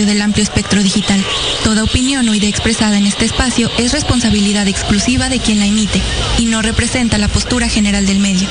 del amplio espectro digital. Toda opinión o idea expresada en este espacio es responsabilidad exclusiva de quien la emite y no representa la postura general del medio.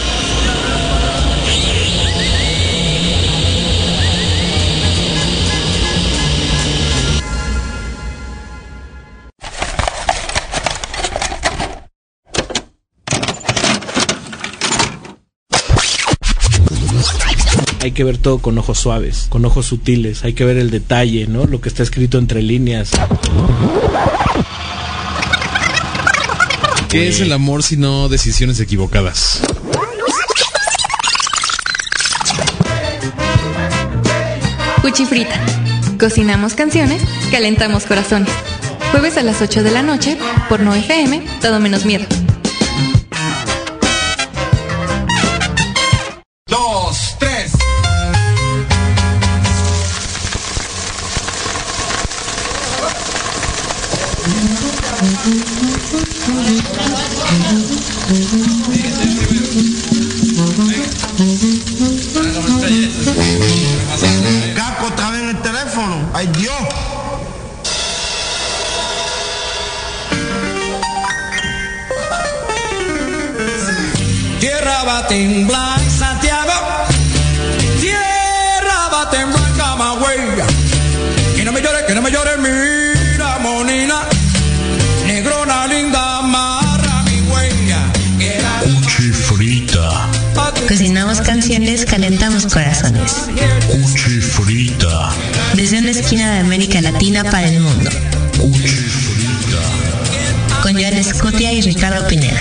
Hay que ver todo con ojos suaves, con ojos sutiles, hay que ver el detalle, ¿no? Lo que está escrito entre líneas. ¿Qué es el amor si no decisiones equivocadas? Cuchifrita. Cocinamos canciones, calentamos corazones. Jueves a las 8 de la noche, por No FM, todo menos miedo. Mm-hmm. Corazones. cuchifrita, Desde una esquina de América Latina para el mundo. cuchifrita. Con Joan Escutia y Ricardo Pineda.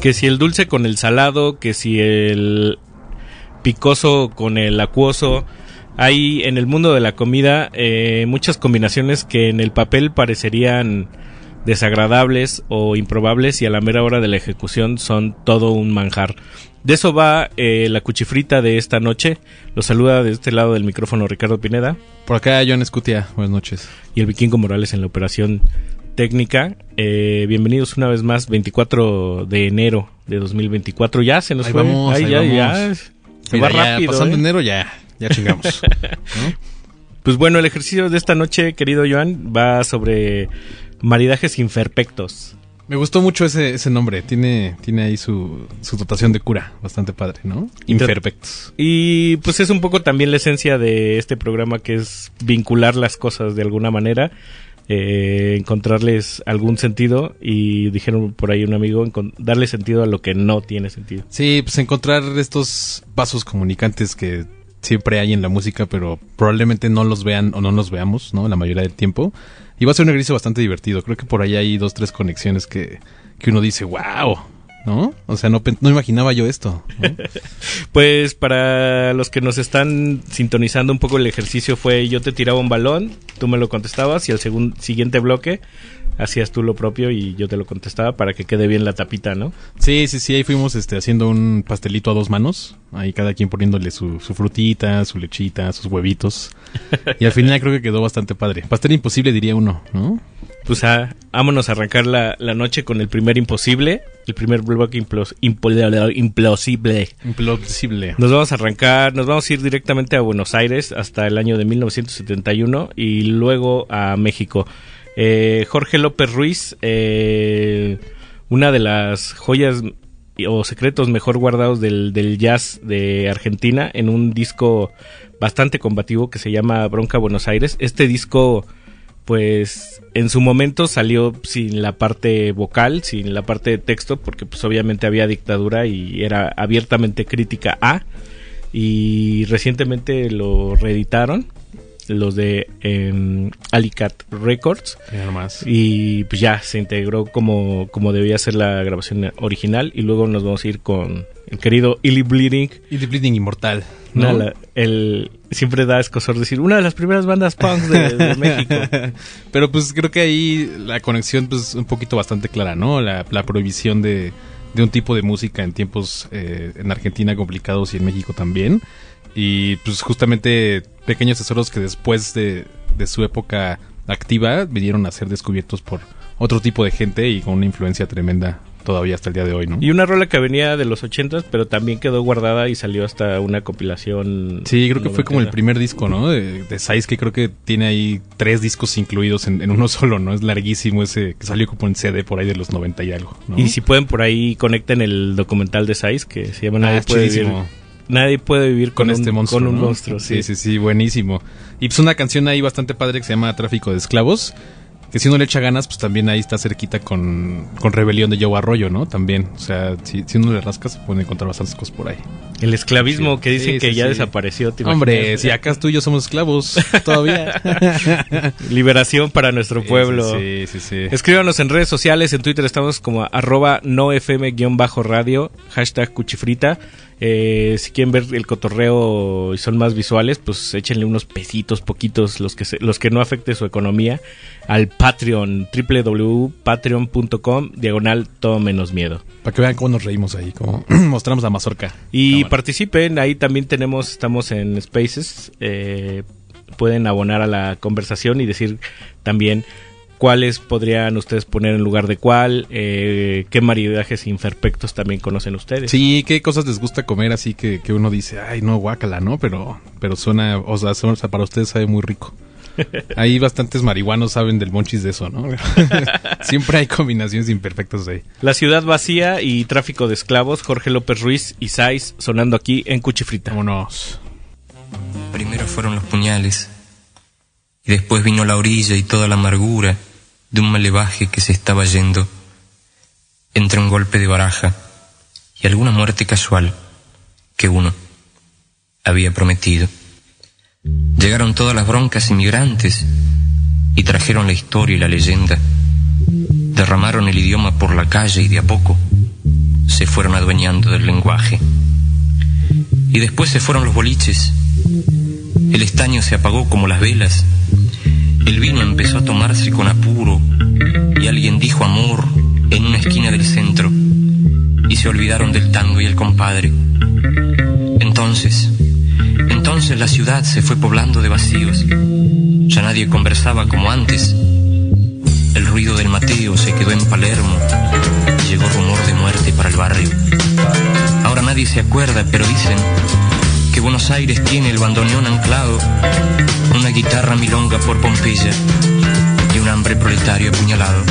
Que si el dulce con el salado, que si el picoso con el acuoso. Hay en el mundo de la comida eh, muchas combinaciones que en el papel parecerían desagradables o improbables y a la mera hora de la ejecución son todo un manjar. De eso va eh, la cuchifrita de esta noche. Lo saluda de este lado del micrófono Ricardo Pineda Por acá, John Escutia. Buenas noches. y el vikingo Morales en la operación técnica. Eh, bienvenidos una vez más, 24 de enero de 2024. Ya se nos Ahí fue. vamos, Ay, ahí ya, vamos. ya. Se Mira, va ya rápido. Pasando ¿eh? enero ya, ya chingamos. ¿no? Pues bueno, el ejercicio de esta noche, querido Joan, va sobre maridajes imperfectos. Me gustó mucho ese, ese nombre. Tiene, tiene ahí su, su dotación de cura. Bastante padre, ¿no? Imperfectos. Y pues es un poco también la esencia de este programa que es vincular las cosas de alguna manera, eh, encontrarles algún sentido y dijeron por ahí un amigo, darle sentido a lo que no tiene sentido. Sí, pues encontrar estos vasos comunicantes que siempre hay en la música, pero probablemente no los vean o no los veamos, ¿no? La mayoría del tiempo. Y va a ser un ejercicio bastante divertido. Creo que por ahí hay dos, tres conexiones que, que uno dice, wow, ¿no? O sea, no, no imaginaba yo esto. Pues para los que nos están sintonizando un poco el ejercicio fue yo te tiraba un balón, tú me lo contestabas y al siguiente bloque hacías tú lo propio y yo te lo contestaba para que quede bien la tapita, ¿no? Sí, sí, sí, ahí fuimos este, haciendo un pastelito a dos manos. Ahí cada quien poniéndole su, su frutita, su lechita, sus huevitos. Y al final creo que quedó bastante padre. Pastel imposible diría uno, ¿no? Pues ah, vámonos a arrancar la, la noche con el primer imposible, el primer bloque implos- impol- implosible. Imposible. Nos vamos a arrancar, nos vamos a ir directamente a Buenos Aires hasta el año de 1971 y luego a México. Eh, Jorge López Ruiz, eh, una de las joyas o secretos mejor guardados del, del jazz de Argentina en un disco bastante combativo que se llama Bronca Buenos Aires. Este disco pues en su momento salió sin la parte vocal, sin la parte de texto, porque pues obviamente había dictadura y era abiertamente crítica a. Y recientemente lo reeditaron los de em, Alicat Records nomás. y pues ya se integró como, como debía ser la grabación original y luego nos vamos a ir con el querido Illy Bleeding Y The Bleeding Inmortal. ¿no? la- el, siempre da escosor decir una de las primeras bandas punk de, de México Pero pues creo que ahí la conexión pues un poquito bastante clara, ¿no? La, la prohibición de, de un tipo de música en tiempos eh, en Argentina complicados y en México también. Y pues justamente pequeños tesoros que después de, de su época activa vinieron a ser descubiertos por otro tipo de gente y con una influencia tremenda todavía hasta el día de hoy, ¿no? Y una rola que venía de los ochentas, pero también quedó guardada y salió hasta una compilación. Sí, creo que fue como el primer disco, ¿no? De, de Size, que creo que tiene ahí tres discos incluidos en, en uno solo, ¿no? Es larguísimo ese que salió como en CD por ahí de los 90 y algo, ¿no? Y si pueden por ahí conecten el documental de Size que se llama Nadie Ah, puede vivir. Nadie puede vivir con, con, este un, monstruo. con un ¿no? monstruo, sí. sí, sí, sí, buenísimo. Y pues una canción ahí bastante padre que se llama Tráfico de Esclavos. Que si uno le echa ganas, pues también ahí está cerquita con, con Rebelión de Joe Arroyo, ¿no? También. O sea, si, si uno le rasca, se puede encontrar bastantes cosas por ahí. El esclavismo que dicen Sí, que ya desapareció. ¿te Hombre, si acá tú y yo somos esclavos todavía. Liberación para nuestro pueblo. Sí, sí, sí. Escríbanos en redes sociales, en Twitter estamos como arroba nofm-radio, hashtag cuchifrita. Eh, si quieren ver el cotorreo y son más visuales, pues échenle unos pesitos, poquitos, los que, se- los que no afecte su economía, al Patreon, www.patreon.com, diagonal todo menos miedo. Para que vean cómo nos reímos ahí, cómo mostramos a Mazorca. Y Cámara. participen, ahí también tenemos, estamos en Spaces, eh, pueden abonar a la conversación y decir también cuáles podrían ustedes poner en lugar de cuál, eh, qué maridajes imperfectos también conocen ustedes. Sí, qué cosas les gusta comer así que, que uno dice, ay, no, guácala, ¿no? Pero, pero suena, o sea, suena- o sea, para ustedes sabe muy rico. Hay bastantes marihuanos saben del monchis de eso, ¿no? Siempre hay combinaciones imperfectas ahí. La ciudad vacía y tráfico de esclavos, Jorge López Ruiz y Saiz sonando aquí en Cuchifrita. Vámonos. Primero fueron los puñales, y después vino la orilla y toda la amargura de un malevaje que se estaba yendo, entre un golpe de baraja y alguna muerte casual que uno había prometido. Llegaron todas las broncas inmigrantes y trajeron la historia y la leyenda. Derramaron el idioma por la calle y de a poco se fueron adueñando del lenguaje. Y después se fueron los boliches. El estaño se apagó como las velas. El vino empezó a tomarse con apuro y alguien dijo amor en una esquina del centro y se olvidaron del tango y el compadre. Entonces, entonces la ciudad se fue poblando de vacíos. Ya nadie conversaba como antes. El ruido del Mateo se quedó en Palermo y llegó rumor de muerte para el barrio. Ahora nadie se acuerda, pero dicen que Buenos Aires tiene el bandoneón anclado, una guitarra milonga por Pompeya y un hambre proletario apuñalado.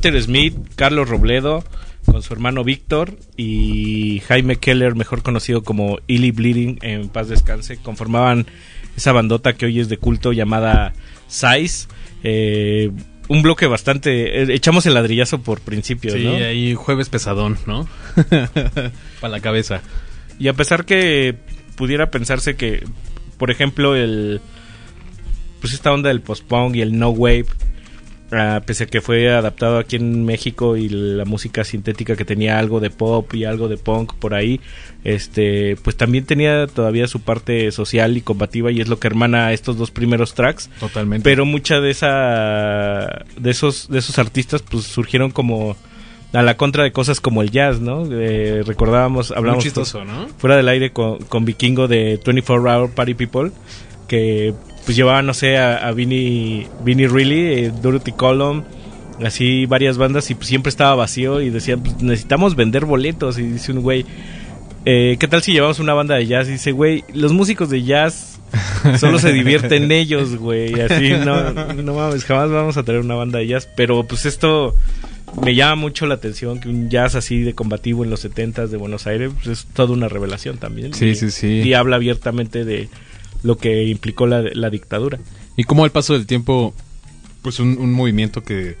Walter Smith, Carlos Robledo, con su hermano Víctor y Jaime Keller, mejor conocido como Illy Bleeding, en paz descanse, conformaban esa bandota que hoy es de culto llamada Size. Eh, un bloque bastante... eh, echamos el ladrillazo por principio, Sí, ¿no? ahí jueves pesadón, ¿no? Para la cabeza. Y a pesar que pudiera pensarse que, por ejemplo, el pues esta onda del post-punk y el no wave, ah, pese a que fue adaptado aquí en México y la música sintética que tenía algo de pop y algo de punk por ahí, este, pues también tenía todavía su parte social y combativa y es lo que hermana a estos dos primeros tracks. Totalmente. Pero mucha de esa de esos de esos artistas pues surgieron como a la contra de cosas como el jazz, ¿no? Eh, recordábamos, hablamos chistoso, ¿no? fuera del aire con, con Vikingo de 24 Hour Party People, que pues llevaban, no sé, a, a Vinny, Vinny Reilly, eh, Dorothy Column, así varias bandas y pues siempre estaba vacío y decían, pues necesitamos vender boletos y dice un güey, eh, ¿qué tal si llevamos una banda de jazz? Y dice, güey, los músicos de jazz solo se divierten ellos, güey, así, no, no mames, jamás vamos a tener una banda de jazz, pero pues esto me llama mucho la atención que un jazz así de combativo en los 70s de Buenos Aires pues es toda una revelación también. Sí, y, sí, sí. Y habla abiertamente de lo que implicó la, la dictadura. Y como al paso del tiempo, pues un, un movimiento que,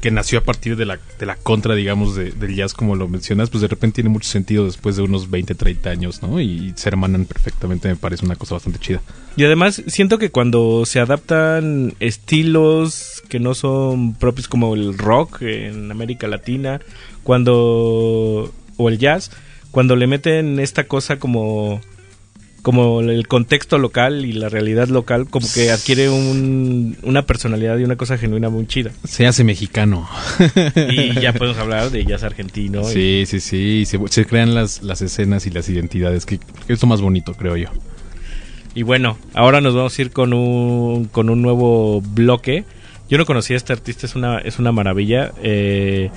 que nació a partir de la, de la contra, digamos, de- del jazz, como lo mencionas, pues de repente tiene mucho sentido después de unos 20, 30 años, ¿no? Y se hermanan perfectamente, me parece una cosa bastante chida. Y además siento que cuando se adaptan estilos que no son propios como el rock en América Latina, cuando o el jazz, cuando le meten esta cosa como como el contexto local y la realidad local como que adquiere un- una personalidad y una cosa genuina muy chida. Se hace mexicano. Y ya podemos hablar de jazz argentino. y- Sí, sí, sí. Se, se crean las, las escenas y las identidades, que, que es lo más bonito, creo yo. Y bueno, ahora nos vamos a ir con un, con un nuevo bloque. Yo no conocía a este artista, es una, es una maravilla. eh,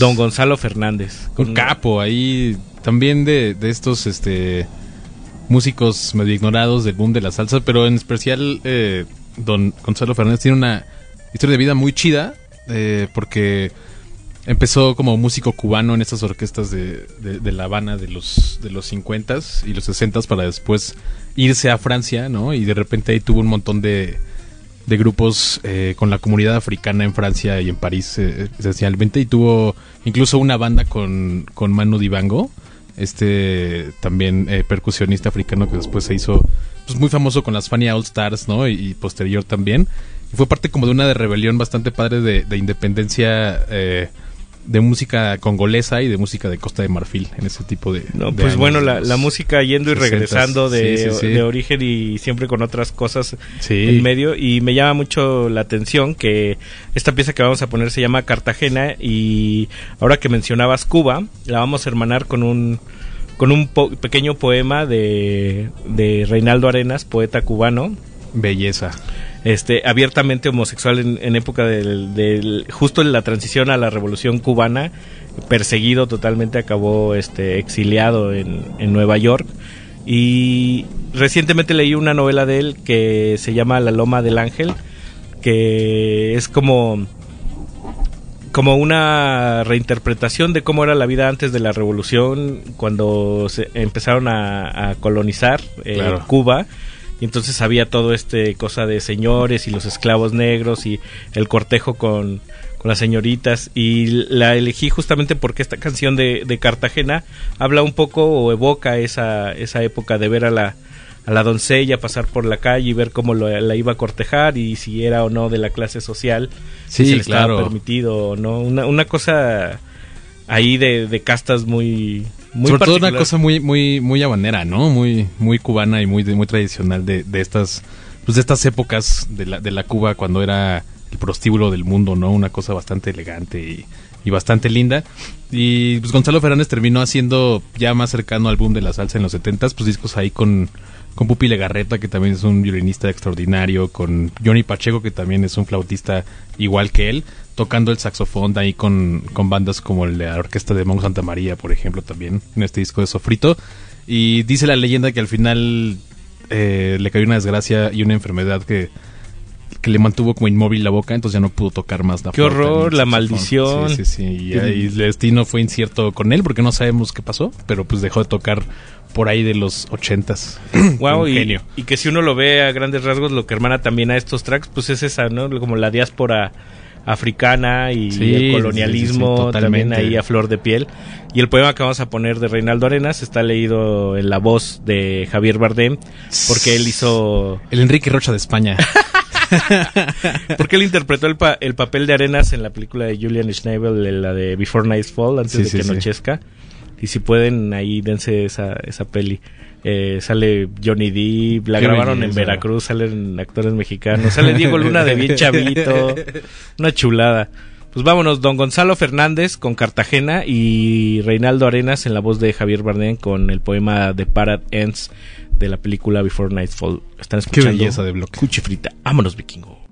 Don Gonzalo Fernández. Un capo ahí, también de, de estos este músicos medio ignorados del boom de la salsa, pero en especial eh, Don Gonzalo Fernández tiene una historia de vida muy chida, eh, porque empezó como músico cubano en estas orquestas de, La Habana de los, de los 50s y los 60s para después irse a Francia, ¿no? Y de repente ahí tuvo un montón de, de grupos eh, con la comunidad africana en Francia y en París eh, esencialmente y tuvo incluso una banda con, con Manu Dibango este también eh, percusionista africano que después se hizo pues, muy famoso con las Fania All Stars no y, posterior también. Y fue parte como de una de rebelión bastante padre de, de independencia eh, de música congolesa y de música de Costa de Marfil en ese tipo de No, de pues años, bueno, la, música yendo y 60s. regresando de, Sí, sí, sí. de origen y siempre con otras cosas Sí. en medio. Y me llama mucho la atención que esta pieza que vamos a poner se llama Cartagena y ahora que mencionabas Cuba, la vamos a hermanar con un con un po- pequeño poema de, de Reinaldo Arenas, poeta cubano, belleza este abiertamente homosexual en, en época del, del- justo en la transición a la revolución cubana perseguido totalmente acabó este exiliado en, en Nueva York y recientemente leí una novela de él que se llama La Loma del Ángel que es como como una reinterpretación de cómo era la vida antes de la revolución cuando se empezaron a, a colonizar eh, Claro. Cuba y entonces había todo este cosa de señores y los esclavos negros y el cortejo con, con las señoritas. Y la elegí justamente porque esta canción de, de Cartagena habla un poco o evoca esa, esa época de ver a la, a la doncella pasar por la calle y ver cómo lo- la iba a cortejar y si era o no de la clase social, si Sí, se le estaba permitido o no, una, una cosa ahí de, de castas muy... muy Sobre todo una cosa muy, muy, muy habanera, ¿no? Muy, muy cubana y muy, muy tradicional de, de estas, pues de estas épocas de la, de la Cuba cuando era el prostíbulo del mundo, ¿no? Una cosa bastante elegante y, y bastante linda. Y pues Gonzalo Fernández terminó haciendo ya más cercano al boom de la salsa en los 70 pues discos ahí con, con Pupi Legarreta, que también es un violinista extraordinario, con Johnny Pacheco, que también es un flautista igual que él, tocando el saxofón ahí con, con bandas como la orquesta de Monk Santa María, por ejemplo, también en este disco de Sofrito. Y dice la leyenda que al final eh, le cayó una desgracia y una enfermedad que, que le mantuvo como inmóvil la boca, entonces ya no pudo tocar más la Qué flauta horror, la maldición. Sí, sí, sí. Y, el destino fue incierto con él porque no sabemos qué pasó, pero pues dejó de tocar por ahí de los ochentas. Wow, y, y que si uno lo ve a grandes rasgos, lo que hermana también a estos tracks, pues es esa, ¿no? Como la diáspora africana y Sí, el colonialismo sí, sí, también ahí a flor de piel. Y el poema que vamos a poner de Reinaldo Arenas está leído en la voz de Javier Bardem, porque él hizo... El Enrique Rocha de España. Porque él interpretó el, pa- el papel de Arenas en la película de Julian Schnabel, la de Before Nightfall, antes de que anochezca. Y si pueden, ahí dense esa, esa peli. Eh, sale Johnny Depp, la Qué grabaron en. Veracruz, salen actores mexicanos, sale Diego Luna de bien chavito, una chulada. Pues vámonos, don Gonzalo Fernández con Cartagena y Reinaldo Arenas en la voz de Javier Bardem con el poema The Parad Ends de la película Before Nightfall. Están Qué escuchando belleza de bloque. Cuchifrita. Vámonos, vikingo.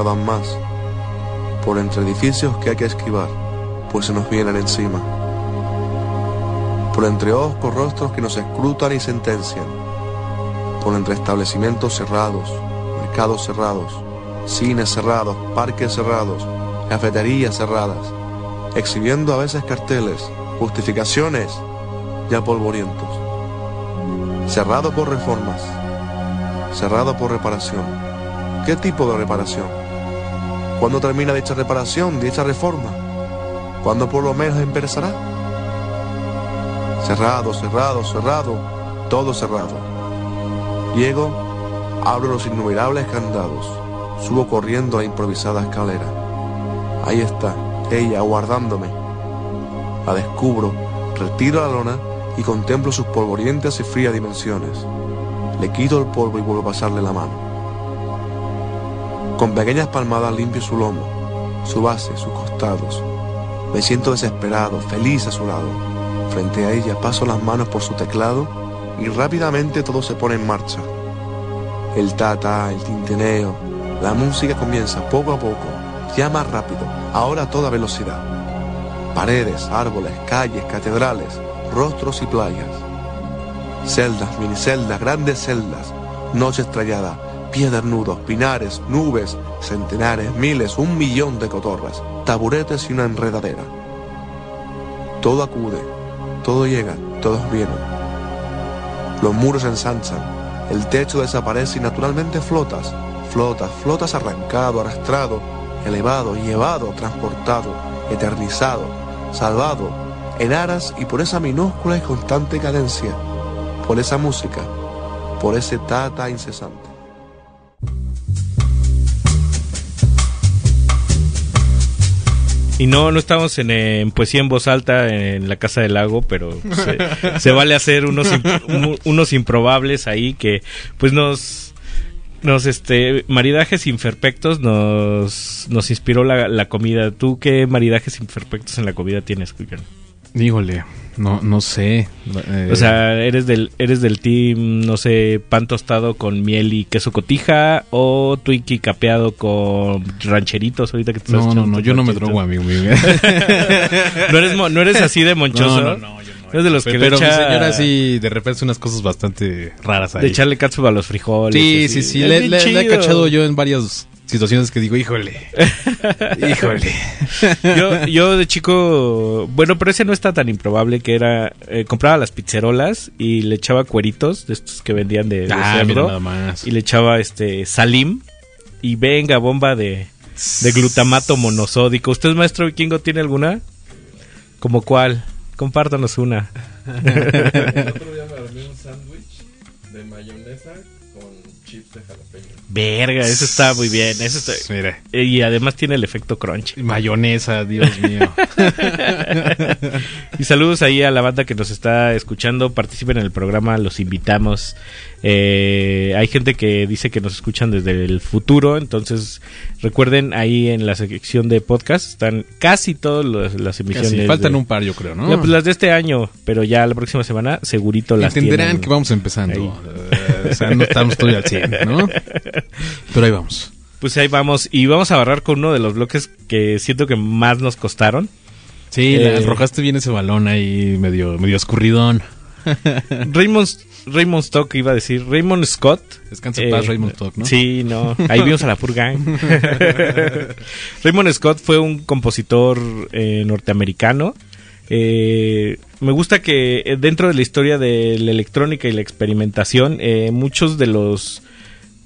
Cañerías ya no dan más, por entre edificios que hay que esquivar, pues se nos vienen encima, por entre ojos rostros que nos escrutan y sentencian, por entre establecimientos cerrados, mercados cerrados, cines cerrados, parques cerrados, cafeterías cerradas, exhibiendo a veces carteles, justificaciones ya polvorientos. Cerrado por reformas, cerrado por reparación. ¿Qué tipo de reparación? ¿Cuándo termina dicha reparación, dicha reforma? ¿Cuándo por lo menos empezará? Cerrado, cerrado, cerrado, todo cerrado. Llego, abro los innumerables candados, subo corriendo a la improvisada escalera. Ahí está, ella aguardándome. La descubro, retiro la lona y contemplo sus polvorientas y frías dimensiones. Le quito el polvo y vuelvo a pasarle la mano. Con pequeñas palmadas limpio su lomo, su base, sus costados. Me siento desesperado, feliz a su lado. Frente a ella paso las manos por su teclado y rápidamente todo se pone en marcha. El tata, el tinteneo, la música comienza poco a poco, ya más rápido, ahora a toda velocidad. Paredes, árboles, calles, catedrales, rostros y playas. Celdas, miniceldas, grandes celdas, noche estrellada, piedras nudos, pinares, nubes, centenares, miles, un millón de cotorras, taburetes y una enredadera. Todo acude, todo llega, todos vienen. Los muros ensanchan, el techo desaparece y naturalmente flotas, flotas, flotas arrancado, arrastrado, elevado, llevado, transportado, eternizado, salvado, en aras y por esa minúscula y constante cadencia, por esa música, por ese tata incesante. Y no, no estamos en, en poesía en voz alta en la Casa del Lago, pero se, se vale hacer unos, unos improbables ahí que pues nos nos este maridajes imperfectos nos nos inspiró la, la comida. ¿Tú qué maridajes imperfectos en la comida tienes, Cuyan? Híjole, no, no sé. Eh, O sea, eres del eres del team, no sé, pan tostado con miel y queso cotija o Twinkie capeado con rancheritos ahorita que te estás no, no, no, yo no me drogo, amigo mío. no eres no eres así de monchoso. No, no, no, yo no. Eres de los que le Pero mi echa- señora sí, de repente unas cosas bastante raras ahí. de echarle catsup a los frijoles. Sí, sí, sí. Es Le, le- le he cachado yo en varias situaciones que digo, híjole. híjole. yo, yo de chico, bueno, pero ese no está tan improbable que era, eh, compraba las pizzerolas y le echaba cueritos de estos que vendían de, de Ah, cerdo mira nada más. y le echaba este salim y venga bomba de, de glutamato monosódico. ¿Usted, maestro vikingo, tiene alguna? ¿Como cuál? Compártanos una. un sándwich Verga, eso está muy bien. Eso está... Mira. Y además tiene el efecto crunch. Mayonesa, Dios mío. y saludos ahí a la banda que nos está escuchando. Participen en el programa, los invitamos. Eh, hay gente que dice que nos escuchan desde el futuro. Entonces, recuerden ahí en la sección de podcast están casi todas las, las emisiones. Casi, faltan de- un par, yo creo, ¿no? Ya, pues las de este año, pero ya la próxima semana segurito las Entenderán tienen. que vamos empezando. Eh, o sea, no estamos todavía al 100, ¿no? Pero ahí vamos. Pues ahí vamos. Y vamos a agarrar con uno de los bloques que siento que más nos costaron. Sí, Eh, arrojaste bien ese balón ahí medio, medio escurridón. Raymond, Raymond Stock iba a decir, Raymond Scott. Descansa en paz, Raymond Stock, ¿no? Sí, no, ahí vimos a la Purga. Raymond Scott fue un compositor eh, norteamericano. Eh, me gusta que eh, dentro de la historia de la electrónica y la experimentación, eh, muchos de los,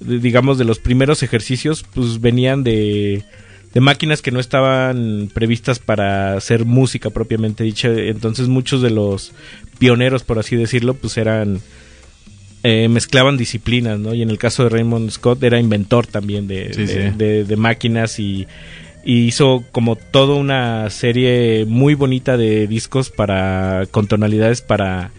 digamos, de los primeros ejercicios, pues venían de, de máquinas que no estaban previstas para hacer música propiamente dicha. Entonces muchos de los pioneros, por así decirlo, pues eran eh, mezclaban disciplinas, ¿no? Y en el caso de Raymond Scott era inventor también de, Sí, de, sí. de- de máquinas y, y hizo como toda una serie muy bonita de discos para con tonalidades para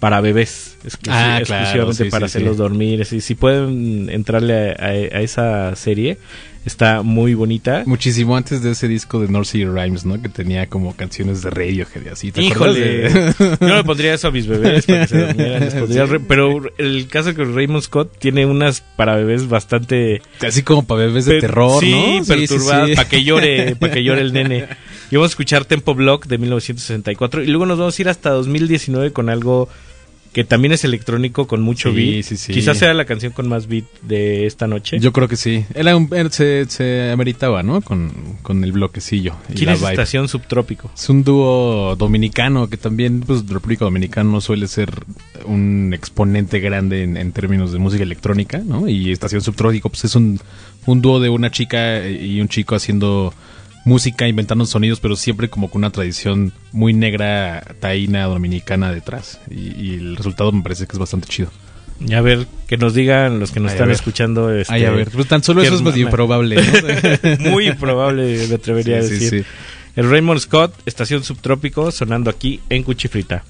para bebés, exclusi- Ah, claro, exclusivamente sí, para sí, hacerlos sí. dormir. Si, si pueden entrarle a, a- a esa serie, está muy bonita. Muchísimo antes de ese disco de North Sea Rhymes, ¿no? Que tenía como canciones de Radiohead y así. ¿te acuerdas Híjole, de- yo no le pondría eso a mis bebés para que se durmieran. Pero el caso que Raymond Scott tiene unas para bebés bastante Así como para bebés de terror, sí, ¿no? perturbadas, para que llore, para que llore el nene. Y vamos a escuchar Tempo Block de 1964 y luego nos vamos a ir hasta 2019 con algo que también es electrónico con mucho Sí, beat. sí, sí. Quizás sea la canción con más beat de esta noche. Yo creo que sí. Era un- era- se, se ameritaba, ¿no? Con, con el bloquecillo. ¿Quién es. Estación Subtrópico? Es un dúo dominicano que también, pues, República Dominicana no suele ser un exponente grande en, en términos de música electrónica, ¿no? Y Estación Subtrópico, pues, es un, un dúo de una chica y un chico haciendo música, inventando sonidos, pero siempre como con una tradición muy negra, taína, dominicana detrás. Y, y el resultado me parece que es bastante chido. Y a ver, que nos digan los que nos Ay, están escuchando. Este, Ay, a ver, pues tan solo eso es medio improbable, ¿no? Muy improbable, me atrevería Sí, a sí, decir. sí. El Raymond Scott, Estación Subtrópico, sonando aquí en Cuchifrita.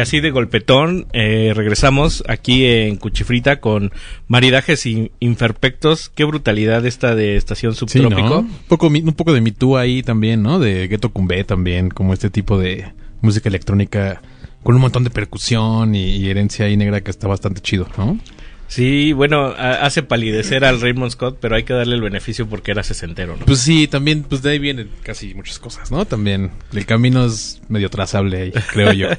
Y así de golpetón, eh, regresamos aquí en Cuchifrita con maridajes in- imperfectos. Qué brutalidad esta de Estación Sí, ¿no? Subtrópico. un, poco, un poco de Too ahí también, ¿no? De Ghetto Cumbé también, como este tipo de música electrónica con un montón de percusión y, y herencia ahí negra que está bastante chido, ¿no? Sí, bueno, hace palidecer al Raymond Scott, pero hay que darle el beneficio porque era sesentero, ¿no? Pues sí, también, pues de ahí vienen casi muchas cosas, ¿no? También el camino es medio trazable ahí, creo yo.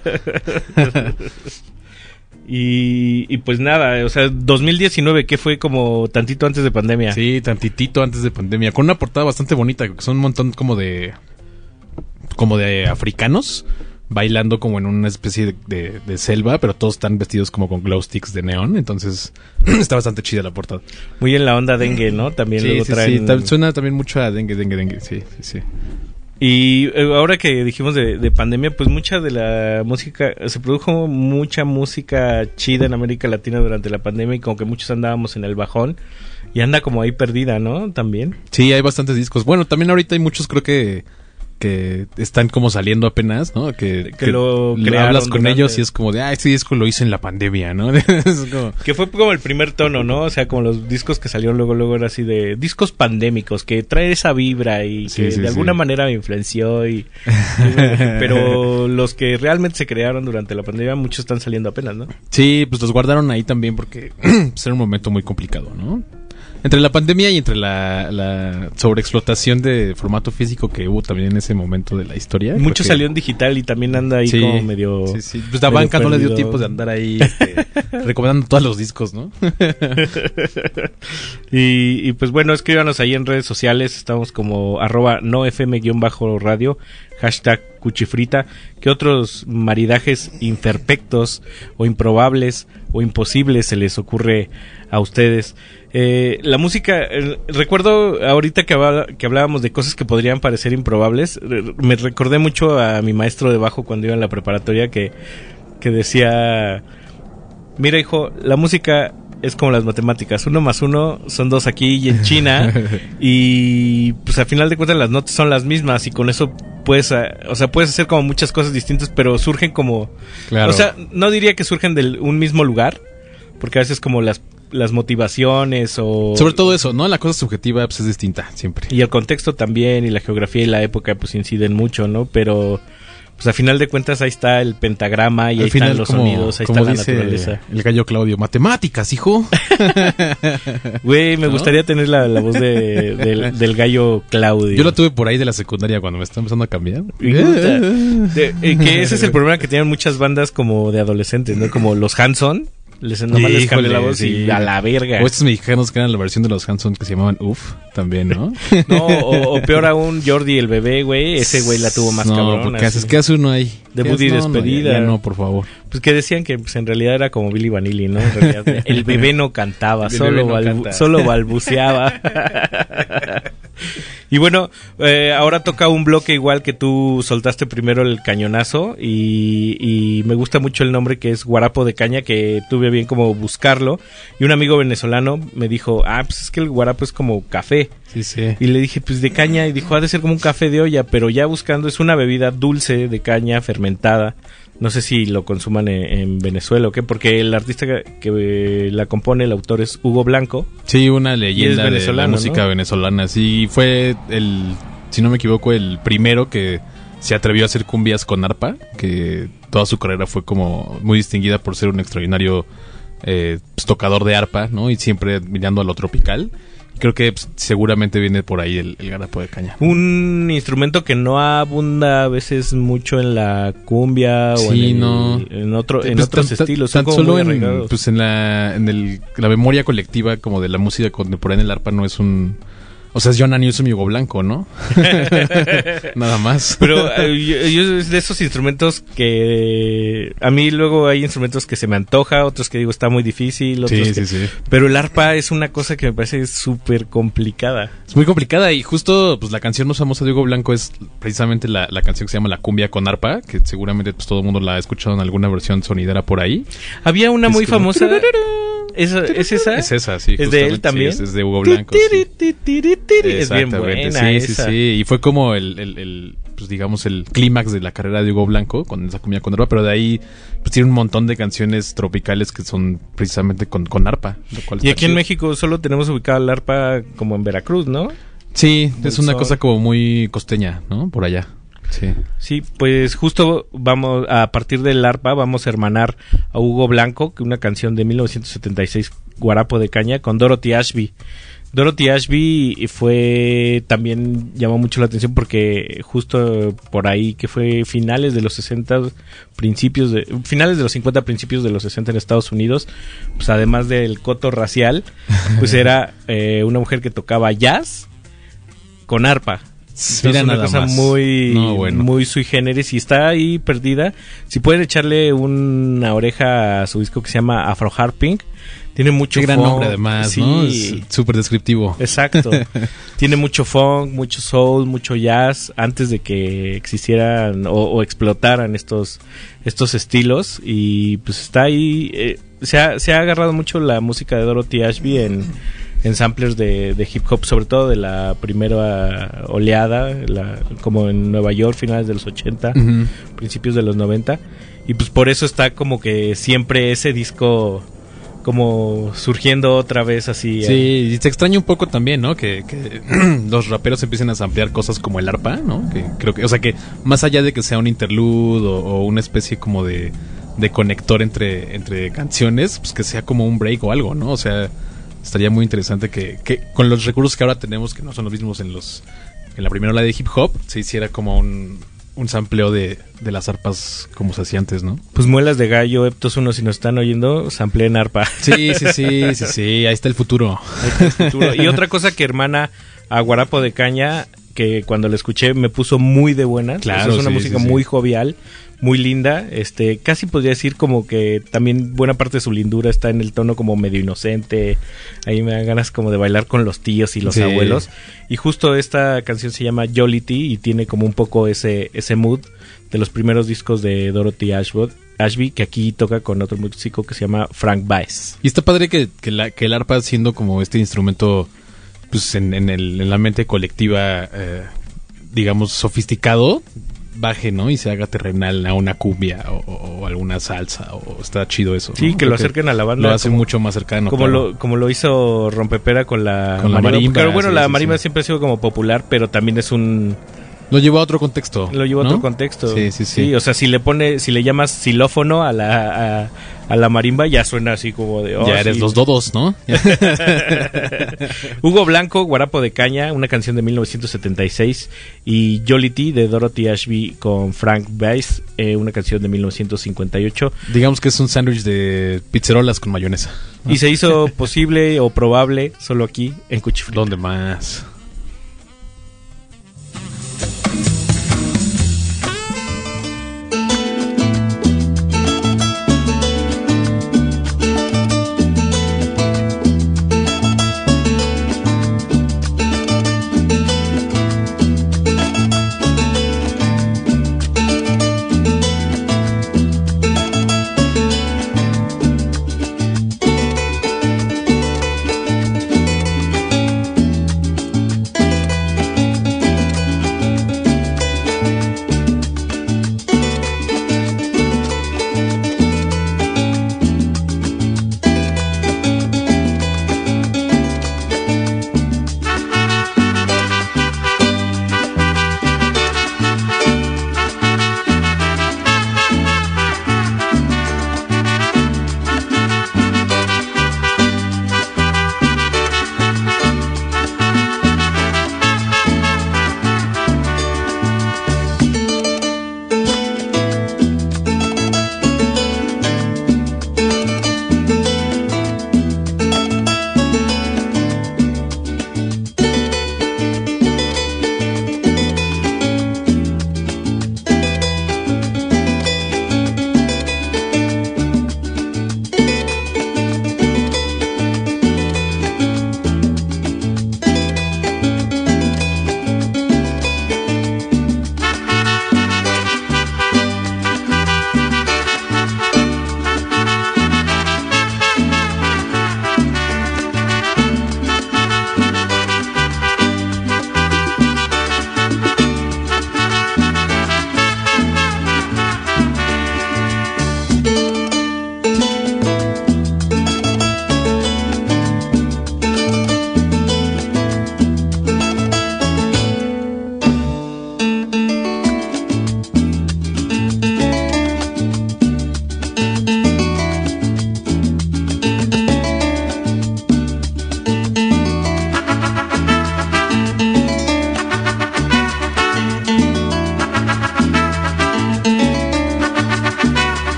Y, y pues nada, o sea, 2019, que fue como tantito antes de pandemia. Sí, tantitito antes de pandemia, con una portada bastante bonita, que son un montón como de como de africanos bailando como en una especie de, de- de selva, pero todos están vestidos como con glow sticks de neón, entonces está bastante chida la portada. Muy en la onda dengue, ¿no? También Sí, luego sí, traen... sí, suena también mucho a dengue, dengue, dengue, sí, sí, sí. Y eh, ahora que dijimos de, de pandemia, pues mucha de la música, se produjo mucha música chida en América Latina durante la pandemia y como que muchos andábamos en el bajón y anda como ahí perdida, ¿no? También. Sí, hay bastantes discos. Bueno, también ahorita hay muchos creo que que están como saliendo apenas, ¿no? Que, Que lo hablas con durante- ellos y es como de, ah, este disco lo hice en la pandemia, ¿no? como, Que fue como el primer tono, ¿no? O sea, como los discos que salieron luego, luego era así de discos pandémicos, que trae esa vibra y Sí, que sí, de alguna manera me influenció y... pero los que realmente se crearon durante la pandemia, muchos están saliendo apenas, ¿no? Sí, pues los guardaron ahí también porque pues, era un momento muy complicado, ¿no? Entre la pandemia y entre la, la sobreexplotación de formato físico que hubo también en ese momento de la historia. Mucho salió en digital y también anda ahí Sí, como medio... Sí, sí. Pues la banca no le dio tiempo de andar ahí este, recomendando todos los discos, ¿no? y, y, pues bueno, escríbanos ahí en redes sociales, estamos como arroba no fm-radio, hashtag cuchifrita, ¿qué otros maridajes imperfectos o improbables o imposibles se les ocurre a ustedes? Eh, la música, eh, recuerdo ahorita que, habla- que hablábamos de cosas que podrían parecer improbables, re- me recordé mucho a mi maestro de bajo cuando iba en la preparatoria que, que decía... Mira, hijo, la música es como las matemáticas. Uno más uno son dos aquí y en China. y pues al final de cuentas las notas son las mismas y con eso puedes, o sea, puedes hacer como muchas cosas distintas, pero surgen como... Claro. O sea, no diría que surgen de un mismo lugar, porque a veces como las, las motivaciones o... Sobre todo eso, ¿no? La cosa subjetiva pues, es distinta siempre. Y el contexto también, y la geografía y la época pues inciden mucho, ¿no? Pero... Pues a final de cuentas ahí está el pentagrama y ahí final, están los como, sonidos, ahí como está la naturaleza. el gallo Claudio, matemáticas, hijo. Güey, me ¿No? gustaría tener la, la voz de, del, del gallo Claudio. Yo la tuve por ahí de la secundaria cuando me está empezando a cambiar. Y de- eh, que ese es el problema que tienen muchas bandas como de adolescentes, ¿no? Como los Hanson. Les, nomás les Híjole, cambié la voz y a la verga. O estos mexicanos que eran la versión de los Hanson que se llamaban Uf, también, ¿no? No, o, o peor aún, Jordi el bebé, güey. Ese güey la tuvo más no, cabrón. porque así. haces, ¿qué hace uno ahí? Debut ¿Qué y? No, no, despedida. ya, ya no, por favor. Pues que decían que pues, en realidad era como Billy Vanilli, ¿no? En realidad, el bebé no cantaba, El solo, bebé no balbu- canta. solo balbuceaba. y bueno, eh, ahora toca un bloque igual que tú soltaste primero el cañonazo y, y me gusta mucho el nombre que es Guarapo de Caña, que tuve bien como buscarlo. Y un amigo venezolano me dijo, ah, pues es que el guarapo es como café. Sí, sí. Y le dije, pues de caña, y dijo, ha de ser como un café de olla, pero ya buscando, es una bebida dulce de caña, fermentada. No sé si lo consuman en, en Venezuela o qué, porque el artista que, que la compone, el autor es Hugo Blanco. Sí, una leyenda de la música ¿no? venezolana. Sí, fue el, si no me equivoco, el primero que se atrevió a hacer cumbias con arpa, que toda su carrera fue como muy distinguida por ser un extraordinario eh, pues, tocador de arpa, ¿no? Y siempre mirando a lo tropical. Creo que pues, seguramente viene por ahí el, el garapo de caña. Un instrumento que no abunda a veces mucho en la cumbia o en, el- no. en, otro, en Pues, otros tan- estilos. tan solo en, pues en la en el, la memoria colectiva como de la música contemporánea el arpa no es un o sea es John Newsom y Hugo Blanco no nada más Pero eh, yo, yo es de esos instrumentos que a mí luego hay instrumentos que se me antoja, otros que digo está muy difícil, otros sí que- sí sí pero el arpa es una cosa que me parece súper complicada. es muy complicada y justo pues la canción más famosa de Hugo Blanco es precisamente la, la canción que se llama La cumbia con arpa que seguramente pues todo el mundo la ha escuchado en alguna versión sonidera por ahí Había una Es muy como- famosa. ¿Es, ¿Es esa? es esa sí ¿Es de él sí, también? es, es de Hugo Blanco sí. Es bien Exactamente, buena sí, esa. sí, sí. Y fue como el, el, el, pues digamos, el clímax de la carrera de Hugo Blanco con esa comida con arpa, pero de ahí pues tiene un montón de canciones tropicales que son precisamente con, con arpa. Lo cual Y aquí en. México solo tenemos ubicada el arpa como en Veracruz, ¿no? Sí, es una cosa como muy costeña, ¿no? Por allá. Sí. Sí, pues justo vamos, a partir del arpa, vamos a hermanar a Hugo Blanco, que una canción de 1976, Guarapo de Caña, con Dorothy Ashby. Dorothy Ashby fue, también llamó mucho la atención porque justo por ahí, que fue finales de los 60, principios de, finales de los 50, principios de los 60 en Estados Unidos, pues además del coto racial, pues era eh, una mujer que tocaba jazz con arpa. Mira una nada cosa más. muy, No, bueno. muy sui generis y está ahí perdida. Si pueden echarle una oreja a su disco que se llama Afro Harping, tiene mucho Qué gran funk. nombre además, Sí, ¿no? Es súper descriptivo. Exacto. tiene mucho funk, mucho soul, mucho jazz antes de que existieran o, o explotaran estos estos estilos y pues está ahí eh, se, ha, se ha agarrado mucho la música de Dorothy Ashby en, en samplers de, de hip hop, sobre todo de la primera oleada, la- como en Nueva York, finales de los 80, Ujú. principios de los 90. Y pues por eso está como que siempre ese disco como surgiendo otra vez así. eh, Sí, y se extraña un poco también, ¿no? Que, que los raperos empiecen a samplear cosas como el arpa, ¿no? Que creo que, o sea, que más allá de que sea un interlude o, o una especie como de, de conector entre, entre canciones, pues que sea como un break o algo, ¿no? O sea, estaría muy interesante que, que con los recursos que ahora tenemos, que no son los mismos en los en la primera ola de hip hop, se hiciera como un, un sampleo de, de las arpas como se hacía antes, ¿no? Pues muelas de gallo, Eptos 1, si nos están oyendo, sampleen arpa. Sí, sí, sí, sí, sí, ahí está el futuro. futuro. Y otra cosa que hermana a Guarapo de Caña, que cuando la escuché me puso muy de buena. Claro, es una sí, música sí, sí. muy jovial, muy linda. Este, casi podría decir como que también buena parte de su lindura está en el tono como medio inocente. Ahí me dan ganas como de bailar con los tíos y los Sí. abuelos. Y justo esta canción se llama Jollity y tiene como un poco ese, ese mood de los primeros discos de Dorothy Ashwood. Ashby, que aquí toca con otro músico que se llama Frank Baez. Y está padre que, que, la- que el arpa siendo como este instrumento pues en, en el- en la mente colectiva, eh, digamos, sofisticado, baje, ¿no? Y se haga terrenal a una cumbia o, alguna salsa. O está chido eso. Sí, ¿no? que lo acerquen a la banda. Lo hace como- mucho más cercano. como claro. lo como lo hizo Rompepera con la Con la marimba, Pero bueno, sí, la sí, marimba sí. siempre ha sido como popular, pero también es un Lo llevó a otro contexto. lo lleva a ¿no? otro contexto. Sí, sí, sí. o sea, si le pone si le llamas xilófono a la a, a la marimba ya suena así como de oh, ya eres sí. los dodos, ¿no? Hugo Blanco, Guarapo de Caña, una canción de 1976 y Jollity de Dorothy Ashby con Frank Baez, eh, una canción de 1958 Digamos que es un sándwich de pizzerolas con mayonesa. y se hizo posible o probable solo aquí en Cuchiflí. ¿Dónde más?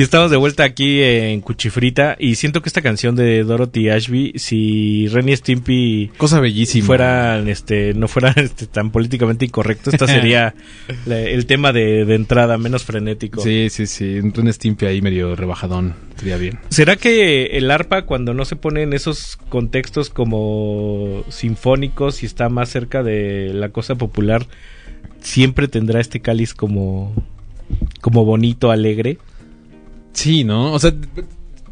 Y estamos de vuelta aquí en Cuchifrita y siento que esta canción de Dorothy Ashby, si Renny Stimpy Cosa bellísima. fueran, este, no fueran este, tan políticamente incorrecto, esta sería la- el tema de, de entrada menos frenético. Sí, sí, sí. Un Stimpy ahí medio rebajadón. Sería bien. ¿Será que el arpa cuando no se pone en esos contextos como sinfónicos y está más cerca de la cosa popular, siempre tendrá este cáliz como, como bonito, alegre? Sí, ¿no? O sea,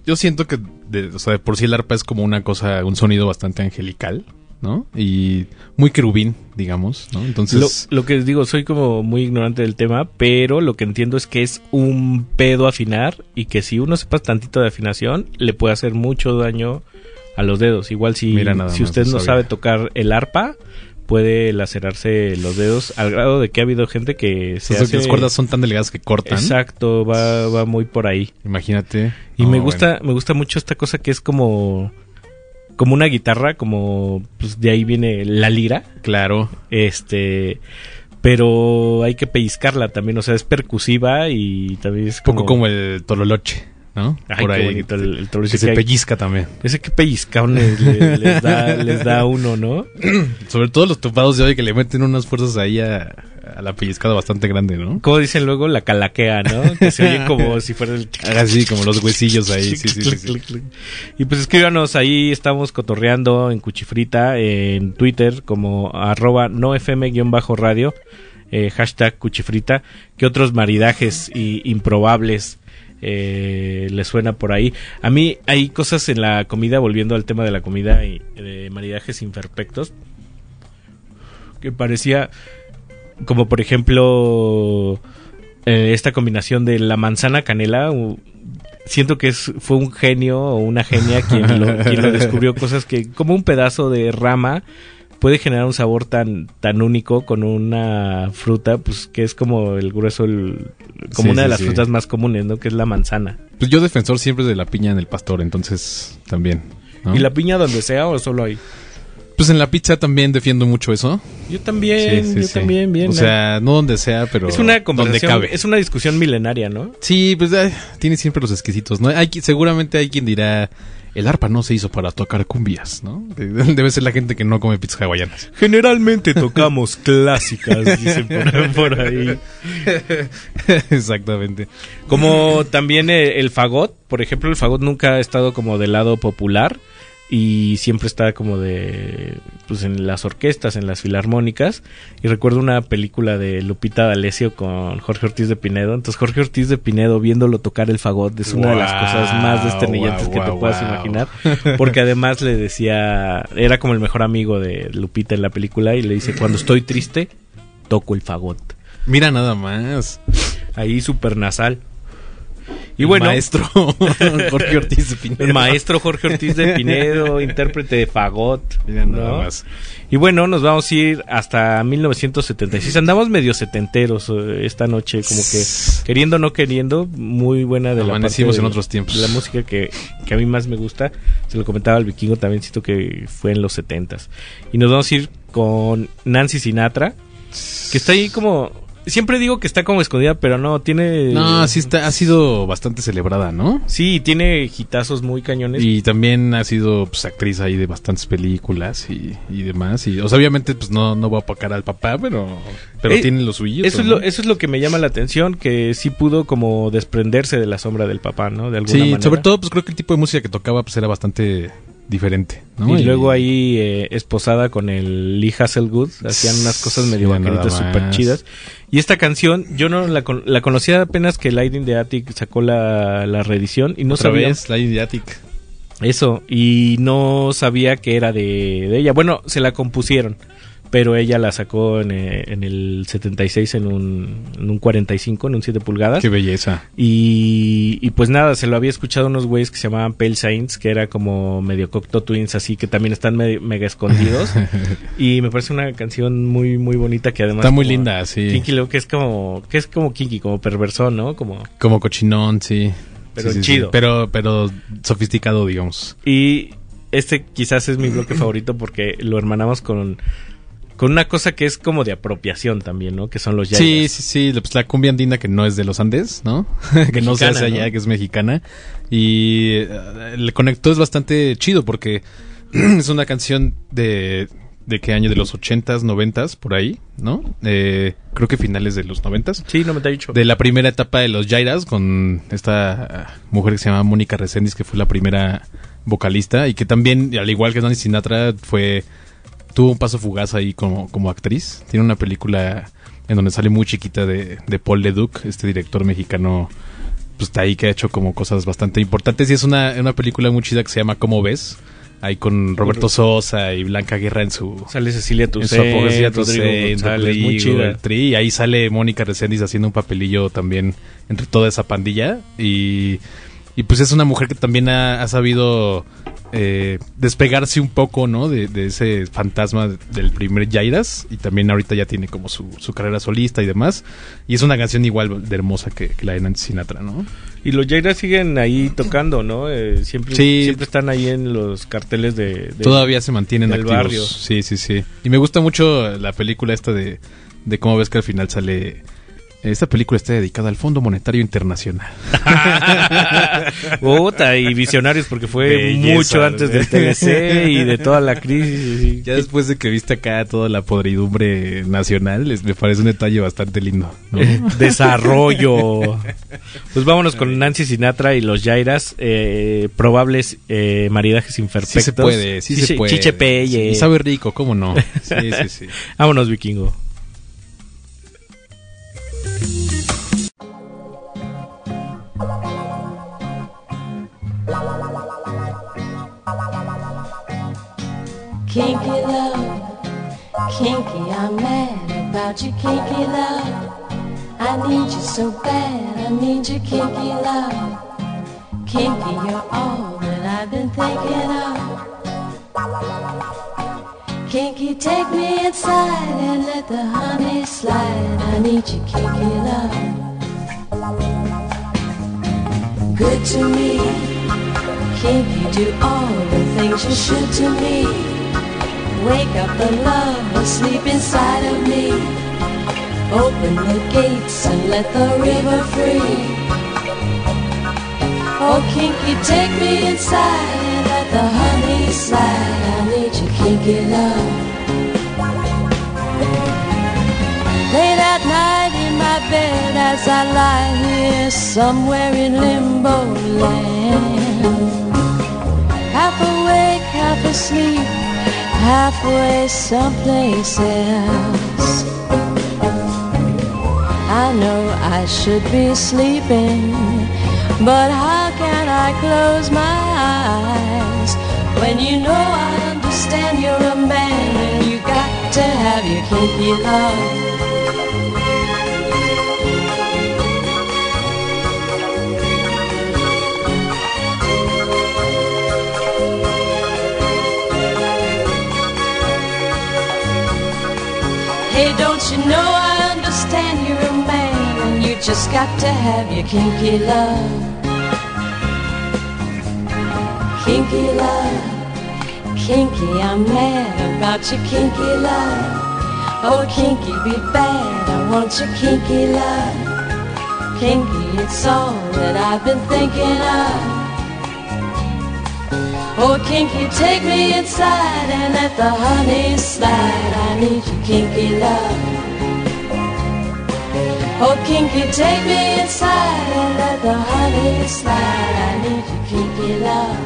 yo siento que de, o sea, de por sí el arpa es como una cosa, un sonido bastante angelical, ¿no? Y muy querubín, digamos, ¿no? Entonces, Lo, lo que les digo, soy como muy ignorante del tema, pero lo que entiendo es que es un pedo afinar y que si uno sepa tantito de afinación, le puede hacer mucho daño a los dedos. Igual si, Mira nada si usted no sabe tocar el arpa, puede lacerarse los dedos al grado de que ha habido gente que se o sea, que las cuerdas son tan delgadas que cortan. Exacto, va, va muy por ahí. Imagínate. Y me bueno. gusta, me gusta mucho esta cosa que es como como una guitarra, como pues de ahí viene la lira. Claro. Este, pero hay que pellizcarla también, o sea, es percusiva y también es Un poco como, como el tololoche, ¿no? Ay, qué bonito el- el Que se hay. pellizca también. ese que pellizcones le- les da les da a uno, ¿no? Sobre todo los topados de hoy que le meten unas fuerzas ahí a, a la pellizcada bastante grande, ¿no? Como dicen luego la calaquea, ¿no? Que se oye como si fuera el Así como los huesillos ahí. Sí, sí, sí, sí. Y pues escríbanos, ahí estamos cotorreando en Cuchifrita, en Twitter como arroba nofm-radio, eh, hashtag Cuchifrita, que otros maridajes y improbables eh, les suena por ahí. A mí hay cosas en la comida, volviendo al tema de la comida y de maridajes imperfectos, que parecía como por ejemplo eh, esta combinación de la manzana canela siento que es fue un genio o una genia quien lo, quien lo descubrió cosas que como un pedazo de rama puede generar un sabor tan tan único con una fruta pues que es como el grueso el- como Sí, una de sí, las sí. frutas más comunes no que es la manzana Pues yo defensor siempre de la piña en el pastor, entonces también. ¿no? y la piña donde sea o solo ahí Pues en la pizza también defiendo mucho eso. yo también Sí, sí, yo sí. también bien O sea, no donde sea, pero es una donde conversación cabe. es una discusión milenaria no Sí, pues ay, tiene siempre los exquisitos, ¿no? Hay, seguramente hay quien dirá, el arpa no se hizo para tocar cumbias, ¿no? De- Debe ser la gente que no come pizzas hawaianas. Generalmente tocamos clásicas, dicen por, por ahí. Exactamente. Como también eh, el fagot, por ejemplo, el fagot nunca ha estado como del lado popular y siempre está como de pues en las orquestas, en las filarmónicas y recuerdo una película de Lupita D'Alessio con Jorge Ortiz de Pinedo, entonces Jorge Ortiz de Pinedo viéndolo tocar el fagot es una de las cosas más desternillantes que te puedas imaginar, porque además le decía, era como el mejor amigo de Lupita en la película y le dice, "Cuando estoy triste, toco el fagot." Mira nada más. Ahí super nasal. Y El bueno, maestro Jorge Ortiz de Pinedo. el maestro Jorge Ortiz de Pinedo, intérprete de Fagot. Mira nada ¿no? más. Y bueno, nos vamos a ir hasta 1976. Andamos medio setenteros eh, esta noche, como que queriendo o no queriendo, muy buena de la Amanecimos parte en de- otros tiempos. La música que, que a mí más me gusta, se lo comentaba al vikingo, también siento que fue en los setentas. Y nos vamos a ir con Nancy Sinatra, que está ahí como... Siempre digo que está como escondida, pero no, tiene... No, sí está, ha sido bastante celebrada, ¿no? Sí, tiene hitazos muy cañones. Y también ha sido pues, actriz ahí de bastantes películas y, y demás. Y, o sea, obviamente, pues no, no voy a apacar al papá, pero, pero Eh, tiene lo suyo. Eso es, lo, eso es lo que me llama la atención, que sí pudo como desprenderse de la sombra del papá, ¿no? De alguna Sí, manera. sobre todo, pues creo que el tipo de música que tocaba pues era bastante diferente, ¿no? Y, luego ahí eh, esposada con el Lee Hasselwood, hacían unas cosas medio nada vaqueritas súper chidas. Y esta canción, yo no la, la conocía apenas que Lighting the Attic sacó la, la reedición y no Otra sabía vez, la Idiatic. eso. Y no sabía que era de, de ella. Bueno, se la compusieron, pero ella la sacó en, eh, en el 76 en un, en un 45, en un 7 pulgadas. Qué belleza. Y, y pues nada, se lo había escuchado a unos güeyes que se llamaban Pale Saints, que era como medio Cocteau Twins, así que también están me- mega escondidos. y me parece una canción muy muy bonita que además Está muy linda, sí. Kinky Love, que es como que es como kinky, como perversón, ¿no? Como Como cochinón, sí. Pero Sí, sí, sí. chido. Pero, pero sofisticado, digamos. y este quizás es mi bloque favorito porque lo hermanamos con con una cosa que es como de apropiación también, ¿no? Que son los yairas. Sí, sí, sí, pues la cumbia andina que no es de los Andes, ¿no? que no se hace allá, ¿no? que es mexicana. Y eh, el conector es bastante chido porque es una canción de... ¿De qué año? De los ochentas, noventas, por ahí, ¿no? Eh, creo que finales de los noventas. Sí, 98. De la primera etapa de los Jairas con esta ah, mujer que se llama Mónica Reséndiz, que fue la primera vocalista y que también, al igual que Nancy Sinatra, fue tuvo un paso fugaz ahí como, como actriz. Tiene una película en donde sale muy chiquita de, de Paul Leduc, este director mexicano, pues está ahí que ha hecho como cosas bastante importantes y es una, una película muy chida que se llama ¿Cómo ves? Ahí con Roberto Sosa y Blanca Guerra en su, Sale Cecilia en su Rodrigo muy chida. Tri, y ahí sale Mónica Reséndiz haciendo un papelillo también entre toda esa pandilla y, y pues es una mujer que también ha, ha sabido eh, despegarse un poco, ¿no? De, de ese fantasma del primer Jairas y también ahorita ya tiene como su, su carrera solista y demás y es una canción igual de hermosa que, que la de Nancy Sinatra, ¿no? Y los Jairas siguen ahí tocando, ¿no? Eh, siempre, Sí. siempre están ahí en los carteles de... de- Todavía se mantienen del activos. barrio. Sí, sí, sí. Y me gusta mucho la película esta de, de cómo ves que al final sale... Esta película está dedicada al Fondo Monetario Internacional. Puta, y visionarios porque fue Belleza, mucho antes del TLC y de toda la crisis. Ya después de que viste acá toda la podridumbre nacional, les- me parece un detalle bastante lindo. ¿no? Desarrollo. Pues vámonos con Nancy Sinatra y los Jairas, eh, probables eh, maridajes imperfectos. Sí se puede, sí, se puede. Chiche Pelle. Y sabe rico, ¿cómo no? Sí, sí, sí. Vámonos, vikingo. Kinky love, kinky, I'm mad about you, kinky love. I need you so bad, I need your kinky love. Kinky, you're all that I've been thinking of. Kinky, take me inside and let the honey slide. I need your kinky love. Good to me, kinky, do all the things you should to me. Wake up the love asleep inside of me. Open the gates and let the river free. Oh, kinky, take me inside and let the honey slide. I need your kinky love. Late at night in my bed as I lie here somewhere in limbo land. Half awake, half asleep, halfway someplace else. I know I should be sleeping, but how can I close my eyes when you know I understand you're a man and you got to have your kinky love. You know I understand you're a man and you just got to have your kinky love. Kinky love, kinky, I'm mad about your kinky love. Oh, kinky, be bad, I want your kinky love. Kinky, it's all that I've been thinking of. Oh, kinky, take me inside and let the honey slide. I need your kinky love. Oh, kinky, take me inside and let the honey slide. I need your kinky love.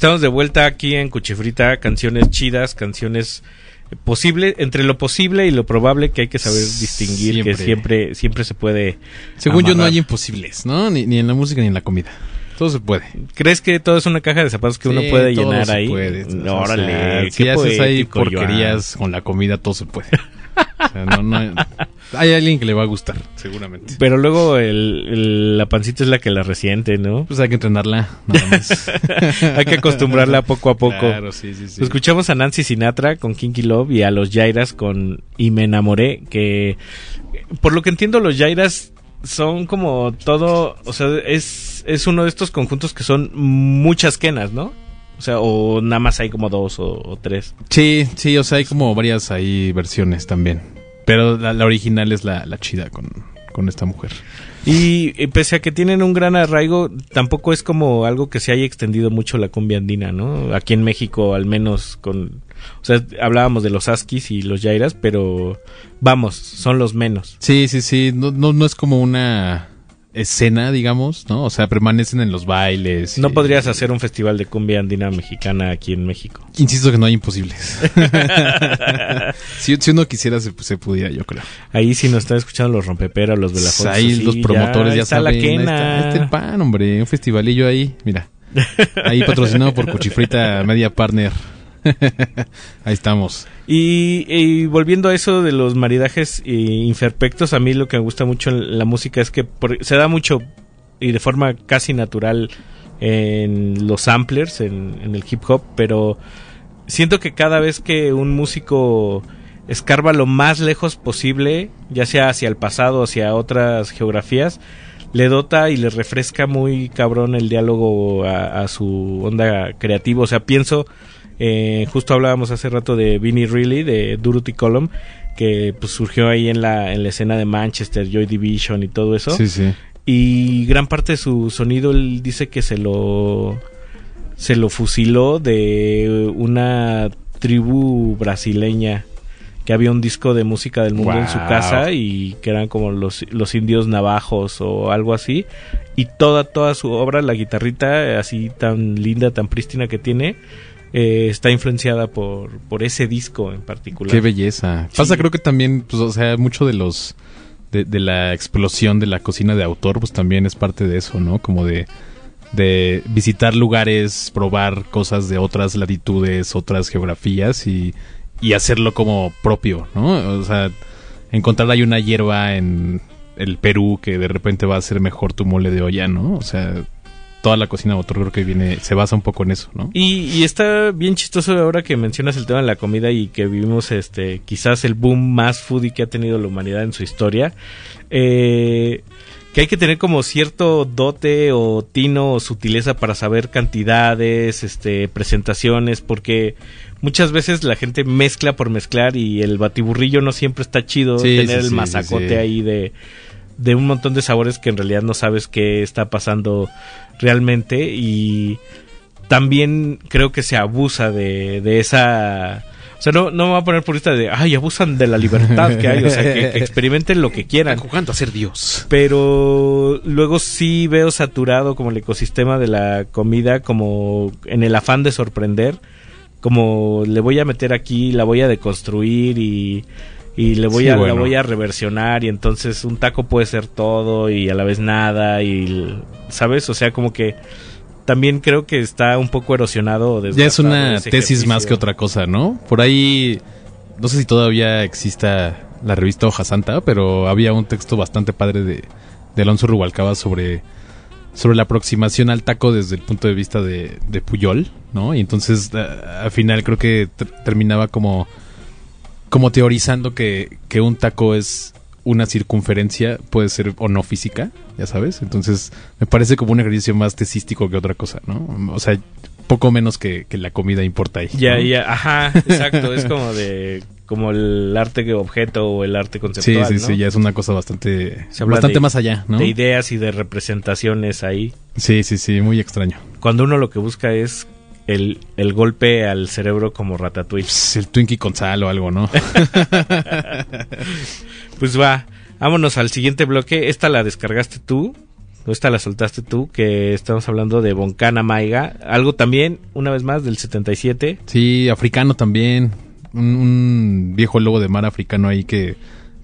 Estamos de vuelta aquí en Cuchifrita, canciones chidas, canciones posible, entre lo posible y lo probable que hay que saber distinguir, Siempre. que siempre, siempre se puede. Según yo no hay imposibles, ¿no? Ni, ni en la música ni en la comida. Todo se puede. ¿Crees que todo es una caja de zapatos que uno puede todo llenar se ahí? puede. No, O sea, órale, si qué haces ahí Joan. porquerías con la comida, todo se puede. O sea, no, no- hay alguien que le va a gustar, seguramente. Pero luego el, el- la pancita es la que la resiente, ¿no? Pues hay que entrenarla, nada más. hay que acostumbrarla poco a poco. Claro, sí, sí, sí. Escuchamos a Nancy Sinatra con Kinky Love y a los Jairas con Y me enamoré, que por lo que entiendo los Jairas son como todo, o sea, es, es uno de estos conjuntos que son muchas quenas, ¿no? O sea, o nada más hay como dos o, o tres. Sí, sí, o sea, hay como varias ahí versiones también. Pero la, la original es la, la chida con, con esta mujer. Y eh, pese a que tienen un gran arraigo, tampoco es como algo que se haya extendido mucho la cumbia andina, ¿no? Aquí en México, al menos con... O sea, hablábamos de los Askis y los Jairas, pero vamos, son los menos. Sí, sí, sí. No, no, no es como una escena, digamos, ¿no? O sea, permanecen en los bailes. No y- podrías hacer un festival de cumbia andina mexicana aquí en México. Insisto que no hay imposibles. si, si uno quisiera, se, se pudiera, yo creo. Ahí si nos están escuchando los rompeperas, los Pues ahí los promotores ya, está saben. la ahí quena. está, ahí está el pan, hombre. Un festivalillo ahí, mira. Ahí patrocinado por Cuchifrita Media Partner. ahí estamos. Y, volviendo a eso de los maridajes eh, imperfectos, a mí lo que me gusta mucho en la música es que se da mucho y de forma casi natural en los samplers, en, el hip hop, pero siento que cada vez que un músico escarba lo más lejos posible, ya sea hacia el pasado hacia otras geografías, le dota y le refresca muy cabrón el diálogo a, a su onda creativa. O sea, pienso, eh, justo hablábamos hace rato de Vinnie Reilly, de Durutti Column, que pues surgió ahí en la, en la escena de Manchester, Joy Division y todo eso. Sí, sí. Y gran parte de su sonido él dice que se lo se lo fusiló de una tribu brasileña que había un disco de música del mundo en su casa y que eran como los, los indios navajos o algo así y toda toda su obra la guitarrita así tan linda tan prístina que tiene eh, está influenciada por por ese disco en particular Qué belleza. Sí. Pasa, creo que también, pues, o sea, mucho de los. De, de la explosión de la cocina de autor, pues también es parte de eso, ¿no? Como de. De visitar lugares, probar cosas de otras latitudes, otras geografías y, y hacerlo como propio, ¿no? O sea, encontrar ahí una hierba en el Perú que de repente va a ser mejor tu mole de olla, ¿no? O sea, toda la cocina de autor creo que viene, se basa un poco en eso, ¿no? Y, y está bien chistoso ahora que mencionas el tema de la comida y que vivimos este quizás el boom más foodie que ha tenido la humanidad en su historia. Eh, que hay que tener como cierto dote o tino o sutileza para saber cantidades, este, presentaciones, porque muchas veces la gente mezcla por mezclar y el batiburrillo no siempre está chido Sí, tener sí, el sí, mazacote sí, sí. ahí de, de un montón de sabores que en realidad no sabes qué está pasando realmente y también creo que se abusa de, de esa... O sea, no, no me voy a poner purista de, ay, abusan de la libertad que hay, o sea, que, que experimenten lo que quieran. jugando a ser Dios. Pero luego sí veo saturado como el ecosistema de la comida, como en el afán de sorprender, como le voy a meter aquí, la voy a deconstruir y, y le voy Sí, a bueno. la voy a reversionar y entonces un taco puede ser todo y a la vez nada y sabes, o sea, como que también creo que está un poco erosionado. Ya es una tesis más que otra cosa, ¿no? Por ahí, no sé si todavía exista la revista Hoja Santa, pero había un texto bastante padre de, de Alonso Rubalcaba sobre, sobre la aproximación al taco desde el punto de vista de, de Puyol, ¿no? Y entonces, a- al final creo que ter- terminaba como, como teorizando que, que un taco es una circunferencia, puede ser o no física, ya sabes. Entonces, me parece como un ejercicio más tesístico que otra cosa, ¿no? O sea, poco menos que, que la comida importa ahí. Ya, ¿no? ya, ajá, exacto, es como de como el arte que objeto o el arte Sí, conceptual, sí, ¿no? sí, ya es una cosa bastante, bastante de- más allá, ¿no? De ideas y de representaciones ahí. Sí, sí, sí, muy extraño. Cuando uno lo que busca es el, el golpe al cerebro como ratatouille. Pues el Twinkie con sal o algo, ¿no? Pues va, vámonos al siguiente bloque. Esta la descargaste tú. esta la soltaste tú, que estamos hablando de Boncana Maiga, algo también, una vez más, del 77. Sí, africano también. Un, un viejo lobo de mar africano ahí que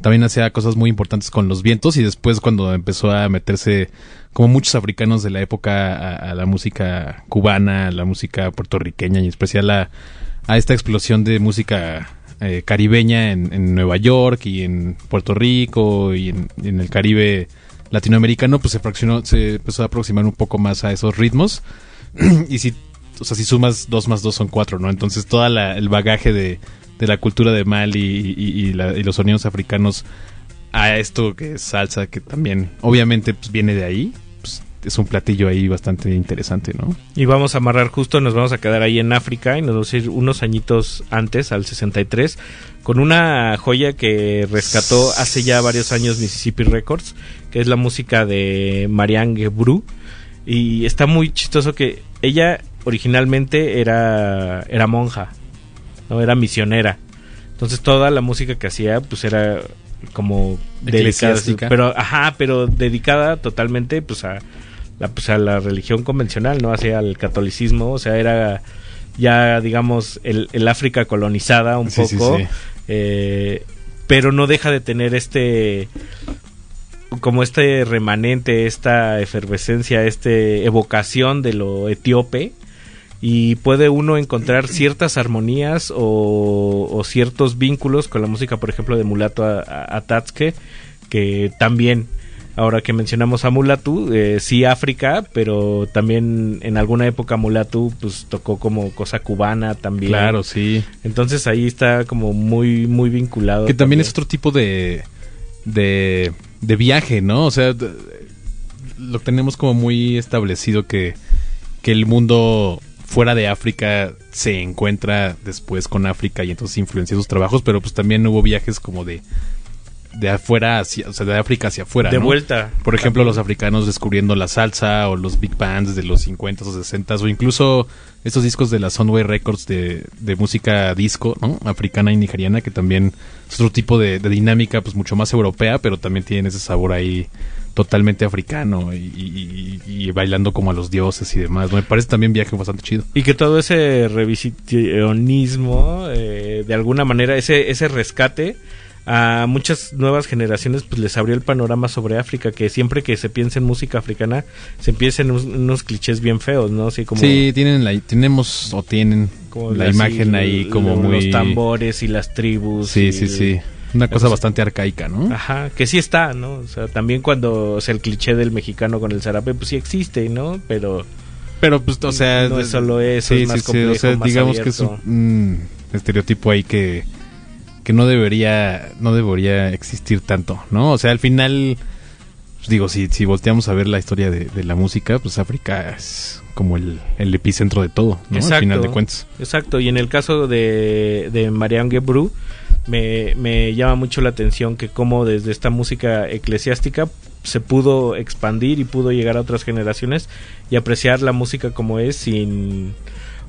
también hacía cosas muy importantes con los vientos y después cuando empezó a meterse, como muchos africanos de la época, a, la música cubana, a la música puertorriqueña y en especial a, a esta explosión de música eh, caribeña en, en Nueva York y en Puerto Rico y en, y en el Caribe latinoamericano, pues se, fraccionó, se empezó a aproximar un poco más a esos ritmos. y si, o sea, si sumas dos más dos son cuatro, ¿no? Entonces todo el bagaje de, de la cultura de Mali y, los sonidos africanos a esto que es salsa, que también obviamente pues, viene de ahí, pues, es un platillo ahí bastante interesante, ¿no? Y vamos a amarrar justo, nos vamos a quedar ahí en África y nos vamos a ir unos añitos antes, al 63, con una joya que rescató hace ya varios años Mississippi Records, que es la música de Marianne Gebru. Y está muy chistoso que ella originalmente era, era monja, no era misionera. Entonces toda la música que hacía pues era como dedicada, pero ajá, pero dedicada totalmente pues a la, pues, a la religión convencional, no hacia el catolicismo, o sea, era ya digamos el, el África colonizada un Sí, sí, poco, sí. eh, pero no deja de tener este como este remanente, esta efervescencia, este evocación de lo etíope y puede uno encontrar ciertas armonías o, o ciertos vínculos con la música, por ejemplo, de Mulato a- que también, ahora que mencionamos a Mulatu, eh, sí África, pero también en alguna época Mulatu pues tocó como cosa cubana también. Claro, sí. Entonces ahí está como muy, muy vinculado. Que también es otro tipo de, de, de viaje, ¿no? O sea, lo tenemos como muy establecido que, que el mundo fuera de África se encuentra después con África y entonces influencia sus trabajos, pero pues también hubo viajes como de de afuera hacia, o sea, de África hacia afuera, De ¿no? vuelta. Por ejemplo, los africanos descubriendo la salsa o los big bands de los 50s o 60s o incluso estos discos de la Sunway Records de, de música disco, ¿no? Africana y nigeriana que también es otro tipo de, de dinámica pues mucho más europea, pero también tienen ese sabor ahí totalmente africano y, y- y- y bailando como a los dioses y demás. Me parece también viaje bastante chido. Y que todo ese revisitionismo, eh, de alguna manera, ese, ese rescate a muchas nuevas generaciones, pues les abrió el panorama sobre África, que siempre que se piensa en música africana, se empieza en unos, unos clichés bien feos, ¿no? Así como, sí, tienen la, tenemos o tienen como la así, imagen ahí como lo- muy... Los tambores y las tribus. Sí, y sí, el- sí. Una cosa Entonces- bastante arcaica, ¿no? Ajá, que sí está, ¿no? O sea, también cuando, o sea, el cliché del mexicano con el zarape, pues sí existe, ¿no? Pero... Pero pues, o sea, No es solo eso, es más o complejo, sea, más digamos que es un mm, estereotipo ahí que que no debería no debería existir tanto, ¿no? O sea, al final pues, digo, si si volteamos a ver la historia de, de la música, pues África es como el, el epicentro de todo, ¿no? Al final de cuentas. Exacto, y en el caso de, de Marianne Gebru, me, me llama mucho la atención que como desde esta música eclesiástica se pudo expandir y pudo llegar a otras generaciones y apreciar la música como es sin...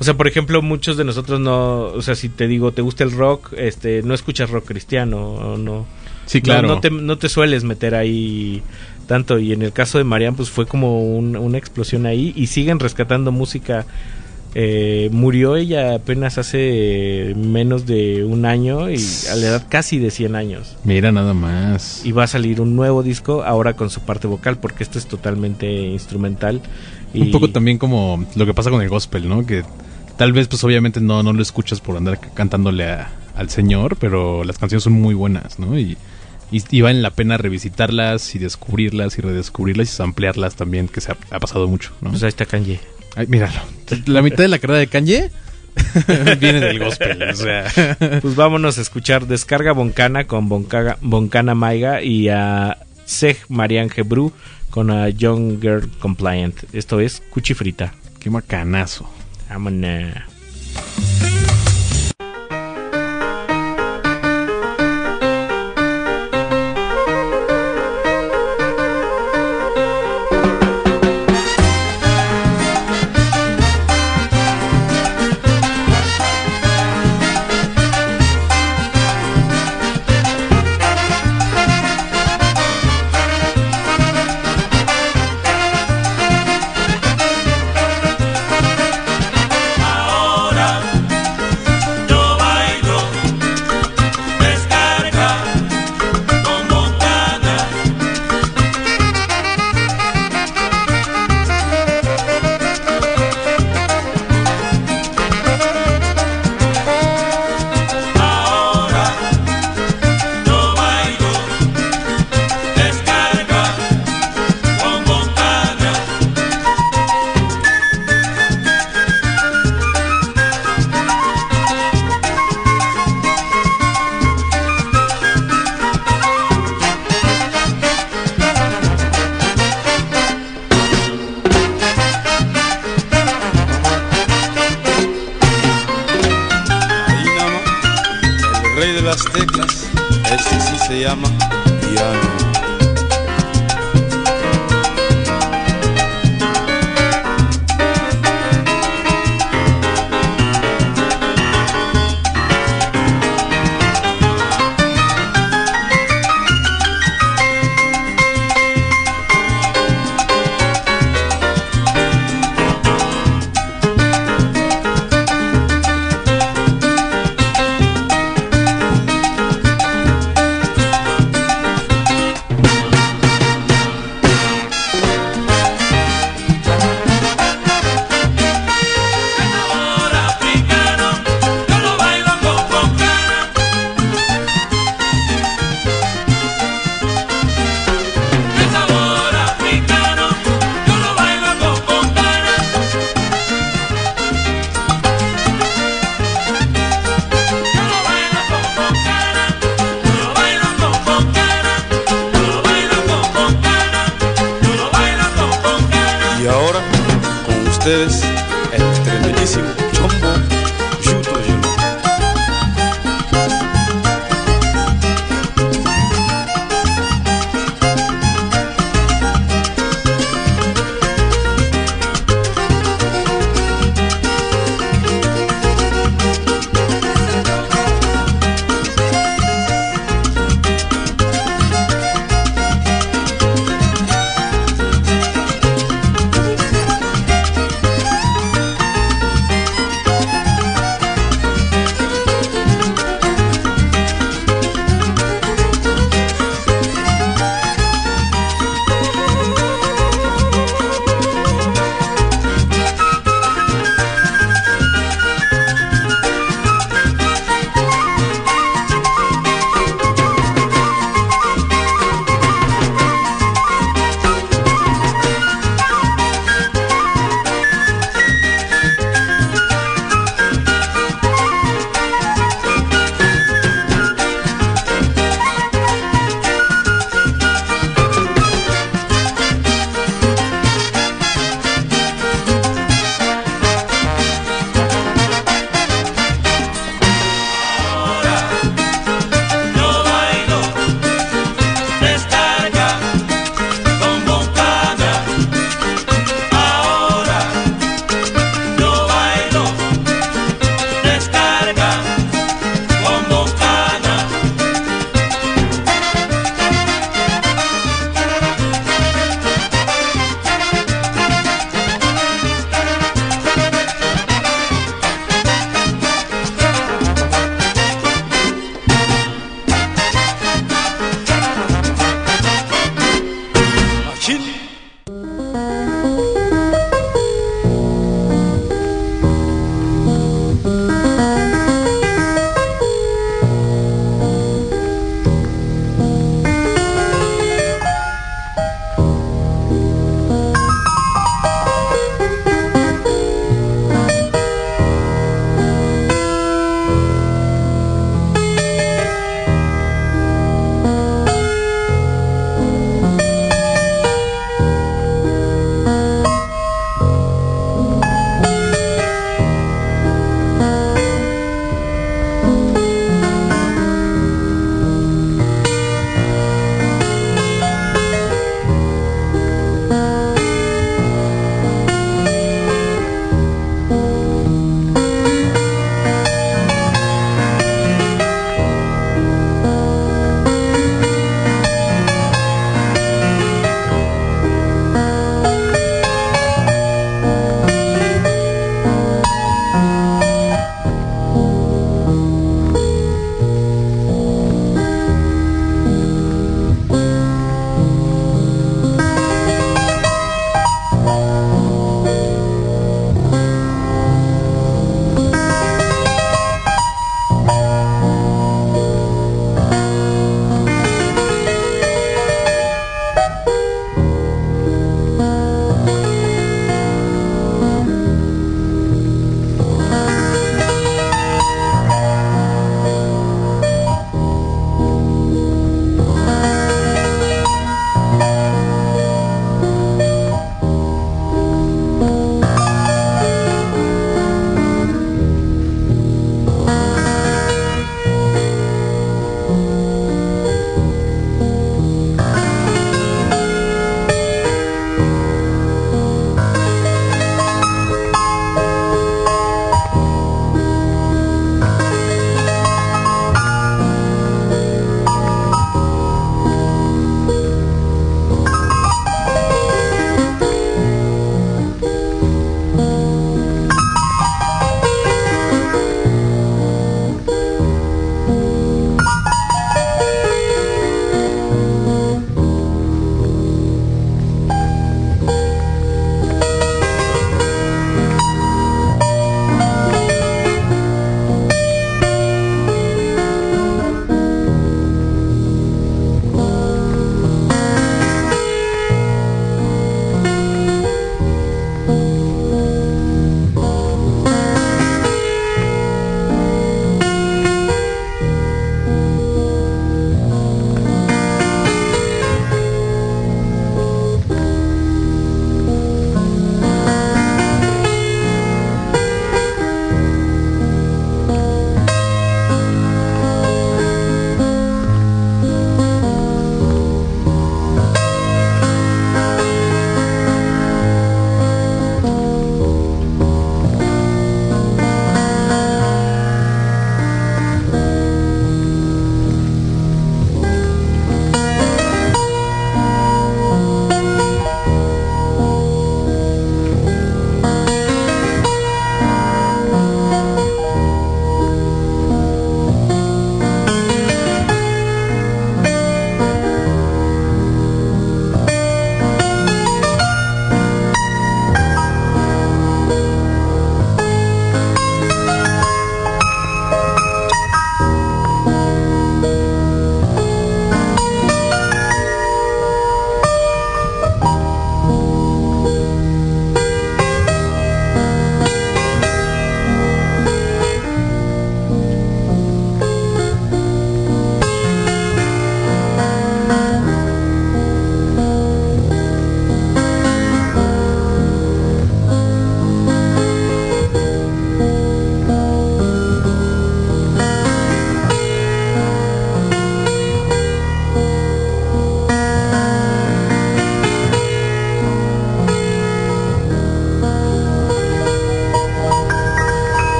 O sea, por ejemplo, muchos de nosotros no... O sea, si te digo, ¿te gusta el rock? este No escuchas rock cristiano, o no... Sí, no- claro. No, te, no te sueles meter ahí tanto. Y en el caso de Marianne, pues fue como un- una explosión ahí. Y siguen rescatando música. Eh, murió ella apenas hace menos de un año y a la edad casi de 100 años. Mira nada más. Y va a salir un nuevo disco ahora con su parte vocal porque esto es totalmente instrumental. Y Un poco también como lo que pasa con el gospel, ¿no? Que tal vez pues obviamente no no lo escuchas por andar cantándole a- al Señor, pero las canciones son muy buenas, ¿no? Y y, y valen la pena revisitarlas y descubrirlas y redescubrirlas y ampliarlas también, que se ha, ha pasado mucho, ¿no? Pues ahí está Kanye. Ay, míralo. La mitad de la carrera de Kanye viene del gospel, o sea. Pues vámonos a escuchar Descarga Boncana con Boncaga- Boncana Maiga y a Sej Marian Gebru con a Young Girl Compliant. Esto es Cuchifrita. Qué macanazo. Vámonos. Este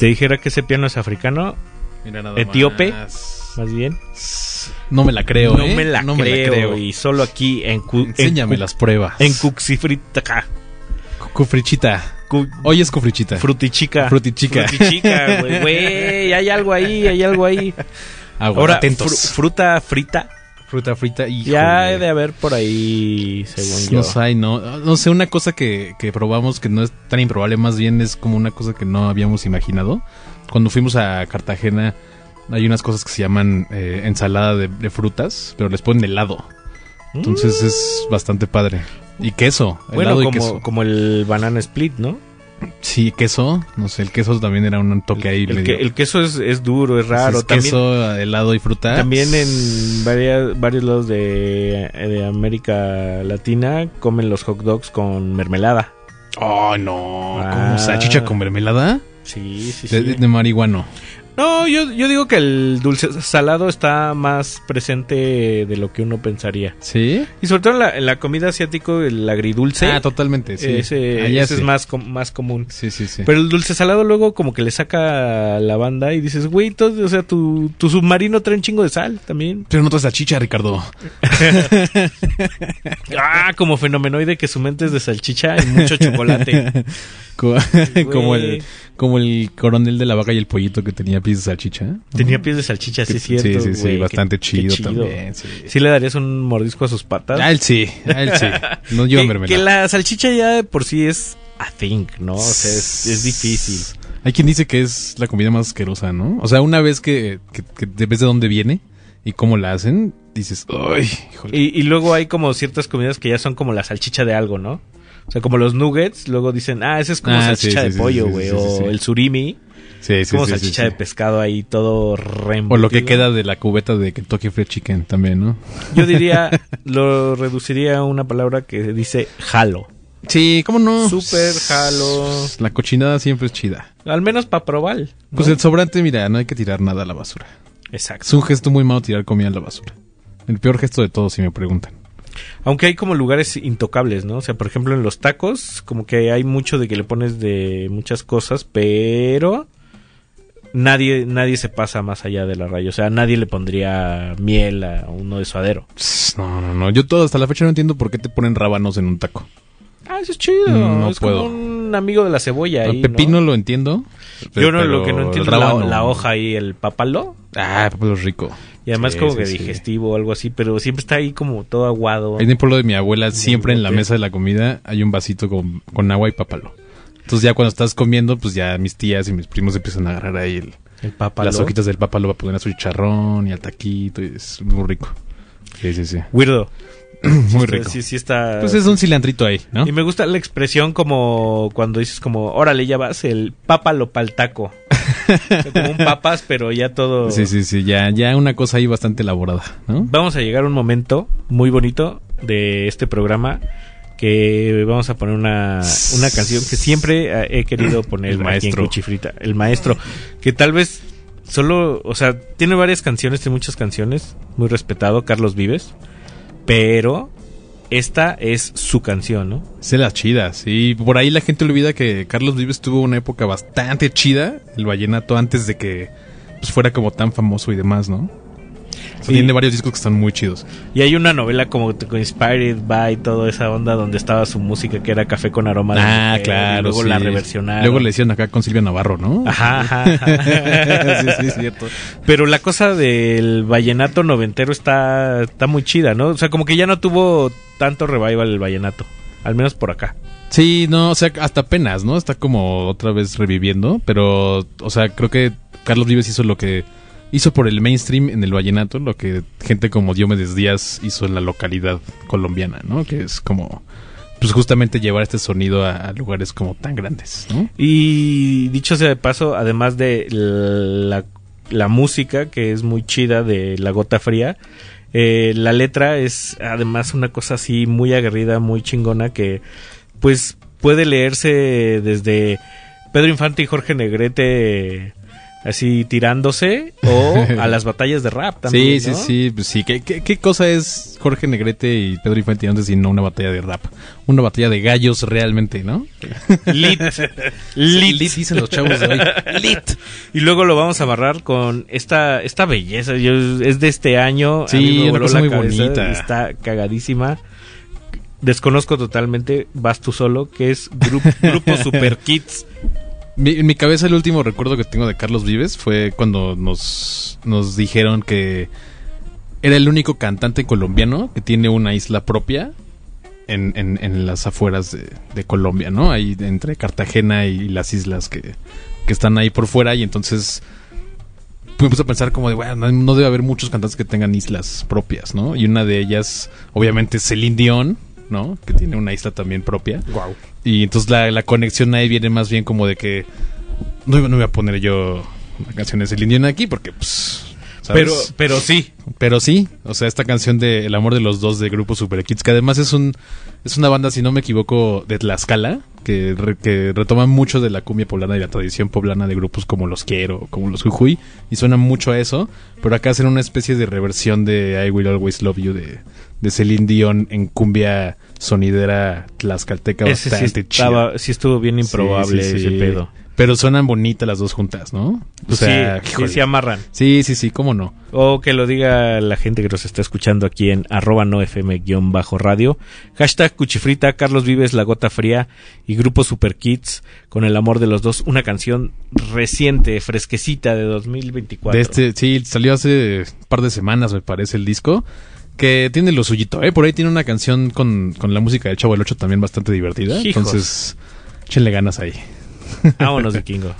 te dijera que ese piano es africano, Mira nada etíope, más. más bien. No me la creo, no ¿eh? me la No me la creo, creo. y solo aquí en Cu- Enséñame las pruebas. En Cuxifrita. Cufrichita. Cu- Hoy es cufrichita. Frutichica. Frutichica. Frutichica, güey. Güey, hay algo ahí, hay algo ahí. Agua, Ahora, atentos. fru- fruta frita. Fruta frita y Ya he de haber por ahí, según yo. No sé, no, no sé, una cosa que, que probamos que no es tan improbable, más bien es como una cosa que no habíamos imaginado. Cuando fuimos a Cartagena hay unas cosas que se llaman eh, ensalada de, de frutas, pero les ponen helado. Entonces es bastante padre. Y queso, Bueno, helado y como, queso. como el banana split, ¿no? Sí, queso, no sé, el queso también era un toque ahí El, medio- que- el queso es, es duro, es raro. es también, queso, helado y fruta. también en varias, varios lados de, de América Latina comen los hot dogs con mermelada. Oh, no, Ah. ¿como salchicha con mermelada? Sí, sí, De, sí. de marihuano. No, yo, yo digo que el dulce salado está más presente de lo que uno pensaría. ¿Sí? Y sobre todo en la, en la comida asiático, el agridulce. Ah, totalmente, sí. Ese, Allá ese sí. es más, com- más común. Sí, sí, sí. Pero el dulce salado luego como que le saca la banda y dices, güey, o sea, tu, tu submarino trae un chingo de sal también. Pero no traes salchicha, Ricardo. Ah, como fenomenoide que su mente es de salchicha y mucho chocolate. Co- como, el, como el coronel de la vaca y el pollito que tenía pies de salchicha. Tenía pies de salchicha, sí es cierto. sí, sí, sí, qué- bastante qué chido también, sí. ¿Sí le darías un mordisco a sus patas? A él sí, a él sí. No yo que, que la salchicha ya de por sí es a think, ¿no? O sea, es, es difícil. Hay quien dice que es la comida más asquerosa, ¿no? O sea, una vez que, que, que ves de dónde viene y cómo la hacen, dices, ¡ay! híjole". Y, y luego hay como ciertas comidas que ya son como la salchicha de algo, ¿no? O sea, como los nuggets, luego dicen, ah, ese es como Ah, salchicha sí, de sí, pollo, güey. o el surimi, Sí, sí, como sí, salchicha de pescado ahí todo O reembutido. lo que queda de la cubeta de Kentucky Fried Chicken también, ¿no? Yo diría, lo reduciría a una palabra que dice jalo. Sí, ¿cómo no? Súper jalo. La cochinada siempre es chida. Al menos para probar. ¿no? Pues el sobrante, mira, no hay que tirar nada a la basura. Exacto. Es un gesto muy malo tirar comida a la basura. El peor gesto de todos, si me preguntan. Aunque hay como lugares intocables, ¿no? O sea, por ejemplo, en los tacos, como que hay mucho de que le pones de muchas cosas, pero nadie nadie se pasa más allá de la raya. O sea, nadie le pondría miel a uno de suadero. No, no, no. Yo todo hasta la fecha no entiendo por qué te ponen rábanos en un taco. Ah, eso es chido. No es puedo. como un amigo de la cebolla ahí, El pepino ¿no? lo entiendo. Yo no, lo que no entiendo es la, la hoja ahí, el papalo. Ah, papalo es rico. Y además Sí, como sí, que sí. digestivo o algo así, pero siempre está ahí como todo aguado. En el pueblo de mi abuela, siempre en la mesa de la comida hay un vasito con, con agua y papalo. Entonces ya cuando estás comiendo, pues ya mis tías y mis primos empiezan a agarrar ahí el, El papalo. las hojitas del papalo para poner a su chicharrón y al taquito. Y es muy rico. Sí, sí, sí. Weirdo. muy rico. Sí, sí está... Pues es un cilantrito ahí, ¿no? Y me gusta la expresión como cuando dices como, órale, ya vas, el pápalo pa'l taco. O sea, como un papas, pero ya todo... Sí, sí, sí, ya, ya una cosa ahí bastante elaborada, ¿no? Vamos a llegar a un momento muy bonito de este programa que vamos a poner una, una canción que siempre he querido poner El aquí en maestro. Cuchifrita. El maestro. Que tal vez solo, o sea, tiene varias canciones, tiene muchas canciones, muy respetado, Carlos Vives. Pero esta es su canción, ¿no? Es de las chidas. Y por ahí la gente olvida que Carlos Vives tuvo una época bastante chida, el vallenato, antes de que pues, fuera como tan famoso y demás, ¿no? O sea, Y- Tiene varios discos que están muy chidos. Y hay una novela como Inspired by toda esa onda donde estaba su música que era Café con aroma de Ah, mujer, claro. y luego sí. la reversionaron. Luego le hicieron acá con Silvia Navarro, ¿no? Ajá, ajá, ajá. sí, sí, es cierto. Pero la cosa del vallenato noventero está, está muy chida, ¿no? O sea, como que ya no tuvo tanto revival el vallenato. Al menos por acá. Sí, no, o sea, hasta apenas, ¿no? Está como otra vez reviviendo, pero, o sea, creo que Carlos Vives hizo lo que hizo por el mainstream en el vallenato, lo que gente como Diomedes Díaz hizo en la localidad colombiana, ¿no? Que es como, pues justamente llevar este sonido a, lugares como tan grandes, ¿no? Y dicho sea de paso, además de la, la música, que es muy chida de La Gota Fría, eh, la letra es además una cosa así muy aguerrida, muy chingona, que pues puede leerse desde Pedro Infante y Jorge Negrete así tirándose o a las batallas de rap también. Sí, ¿no? sí, sí, pues sí. ¿Qué, qué, qué cosa es Jorge Negrete y Pedro Infante antes sino una batalla de rap? Una batalla de gallos realmente, ¿no? Lit. Lit. Lit dicen los chavos de hoy. Lit. Y luego lo vamos a amarrar con esta esta belleza. Yo- es de este año. Sí, una cosa muy cabeza, bonita. Está cagadísima. Desconozco totalmente. Vas tú solo. Que es grupo Super Kids. Mi- en mi cabeza el último recuerdo que tengo de Carlos Vives fue cuando nos, nos dijeron que era el único cantante colombiano que tiene una isla propia en, en- las afueras de, Colombia, ¿no? Ahí entre Cartagena y las islas que, que están ahí por fuera y entonces me puse a pensar como de, bueno, no, no debe haber muchos cantantes que tengan islas propias, ¿no? Y una de ellas, obviamente, es Celine Dion, ¿no? Que tiene una isla también propia. Wow. Y entonces la, la conexión ahí viene más bien como de que no, no voy a poner yo una canción de Celine Dion aquí porque, pues... ¿sabes? Pero, pero sí. Pero sí, o sea, esta canción de El amor de los dos de Grupo Super Kids, que además es un es una banda, si no me equivoco, de Tlaxcala, que, re- que retoma mucho de la cumbia poblana y la tradición poblana de grupos como Los Quiero, como Los Jujuy, y suena mucho a eso, pero acá hacen una especie de reversión de I Will Always Love You de, de Celine Dion en cumbia sonidera tlaxcalteca Ese sí, bastante estaba, chida. sí estuvo bien improbable Sí, sí, ese pedo. Pero suenan bonitas las dos juntas, ¿no? O sea, sí, se amarran. Sí, sí, sí, cómo no. O que lo diga la gente que nos está escuchando aquí en arroba no fm-bajo radio. Hashtag Cuchifrita, Carlos Vives, La Gota Fría y Grupo Super Kids con el amor de los dos. Una canción reciente, fresquecita de 2024. De este, sí, salió hace un par de semanas, me parece, el disco. Que tiene lo suyito, ¿eh? Por ahí tiene una canción con, con la música del Chavo del 8 también bastante divertida. Hijos. Entonces, échenle ganas ahí. Vámonos, vikingo.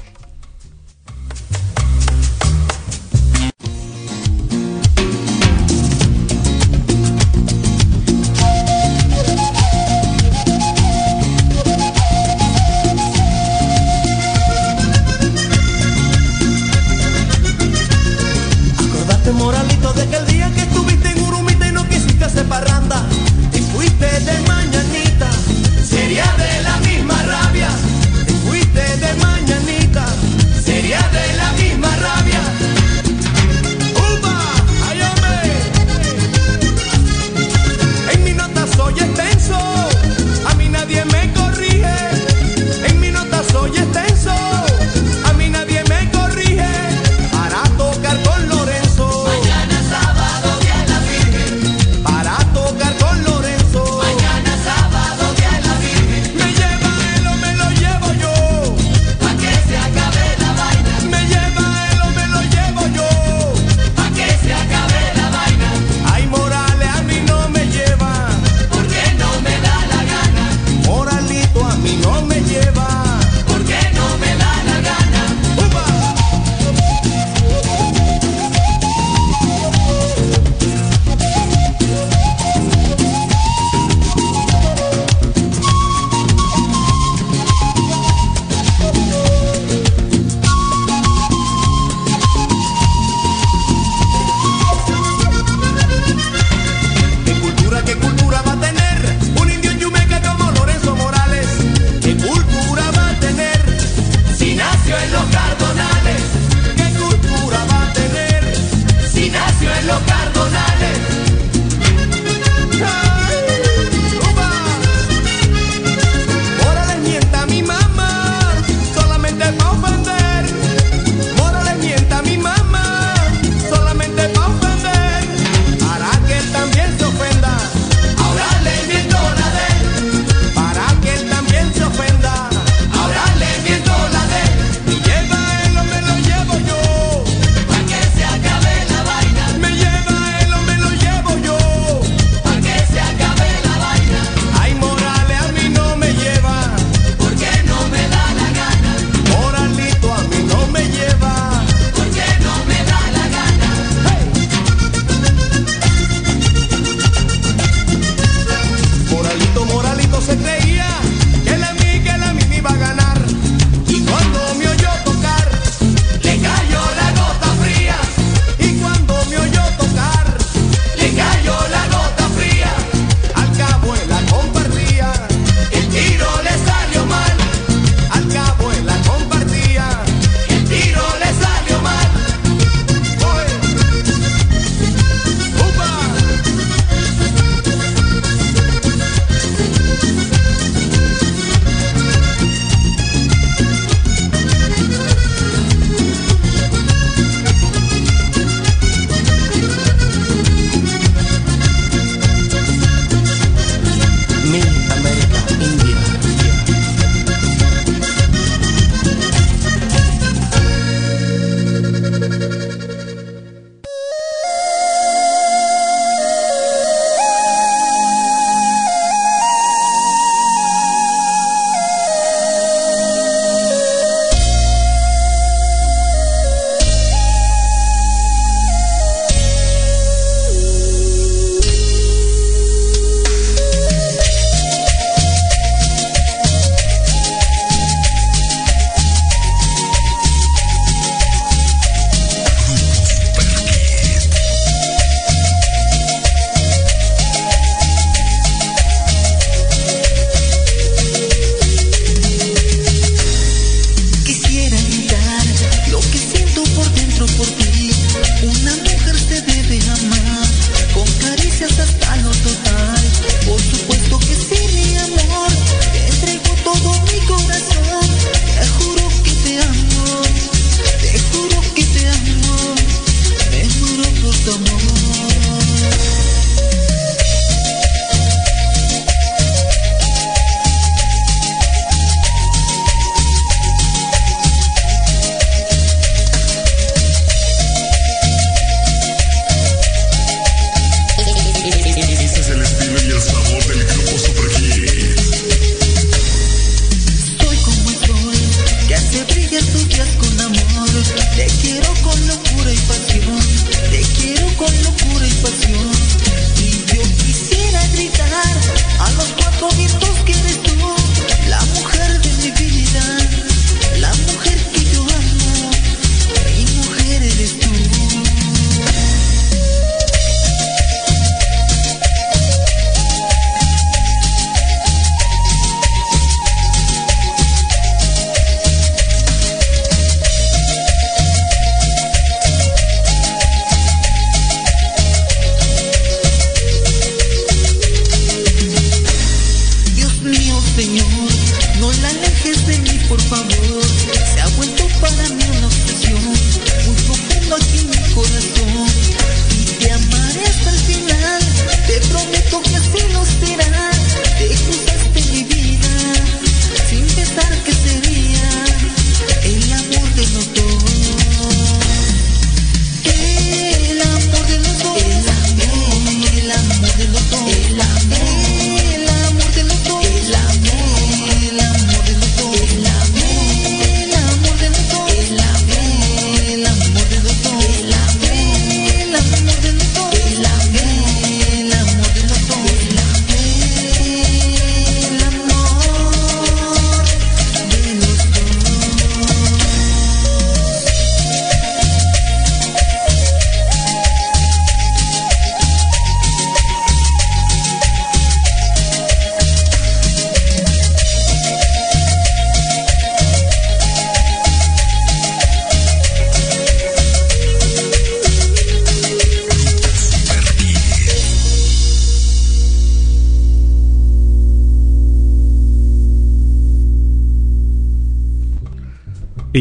esto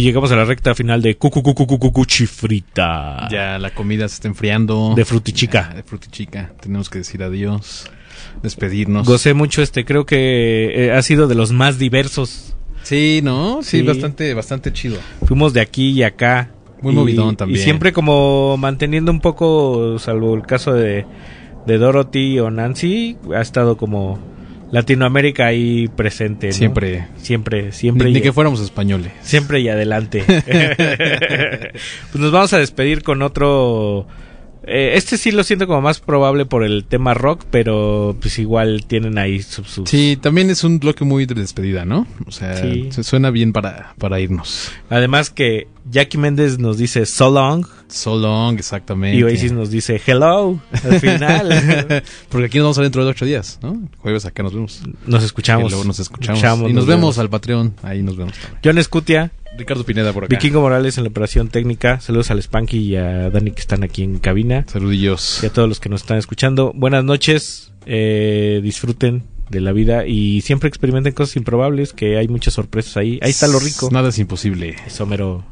llegamos a la recta final de Cucucucucucuchifrita. Ya la comida se está enfriando. De frutichica. Ya, de frutichica. Tenemos que decir adiós. Despedirnos. Gocé mucho este, creo que eh, ha sido de los más diversos. Sí, ¿no? Sí, Sí. bastante, bastante chido. Fuimos de aquí y acá. Muy Y- movidón también. Y siempre como manteniendo un poco, salvo el caso de, de Dorothy o Nancy, ha estado como Latinoamérica ahí presente. ¿no? Siempre. Siempre, siempre. Ni, ni que fuéramos españoles. Siempre y adelante. pues nos vamos a despedir con otro. Eh, este sí lo siento como más probable por el tema rock, pero pues igual tienen ahí sus. sus- Sí, también es un bloque muy de despedida, ¿no? O sea, Sí. se suena bien para, para irnos. Además que Jackie Méndez nos dice so long So long, exactamente. y Oasis nos dice hello al final. Porque aquí nos vamos a ver dentro de ocho días, ¿no? Jueves acá nos vemos. Nos escuchamos. Y luego nos escuchamos. Escuchamos, y nos, nos vemos, vemos. al Patreon. Ahí nos vemos también. John Escutia, Ricardo Pineda por acá. Vikingo Morales en la operación técnica. Saludos al Spanky y a Dani que están aquí en cabina. Saludillos. Y a todos los que nos están escuchando. Buenas noches. Eh, disfruten de la vida y siempre experimenten cosas improbables, que hay muchas sorpresas ahí. Ahí está lo rico. Nada es imposible. Somero.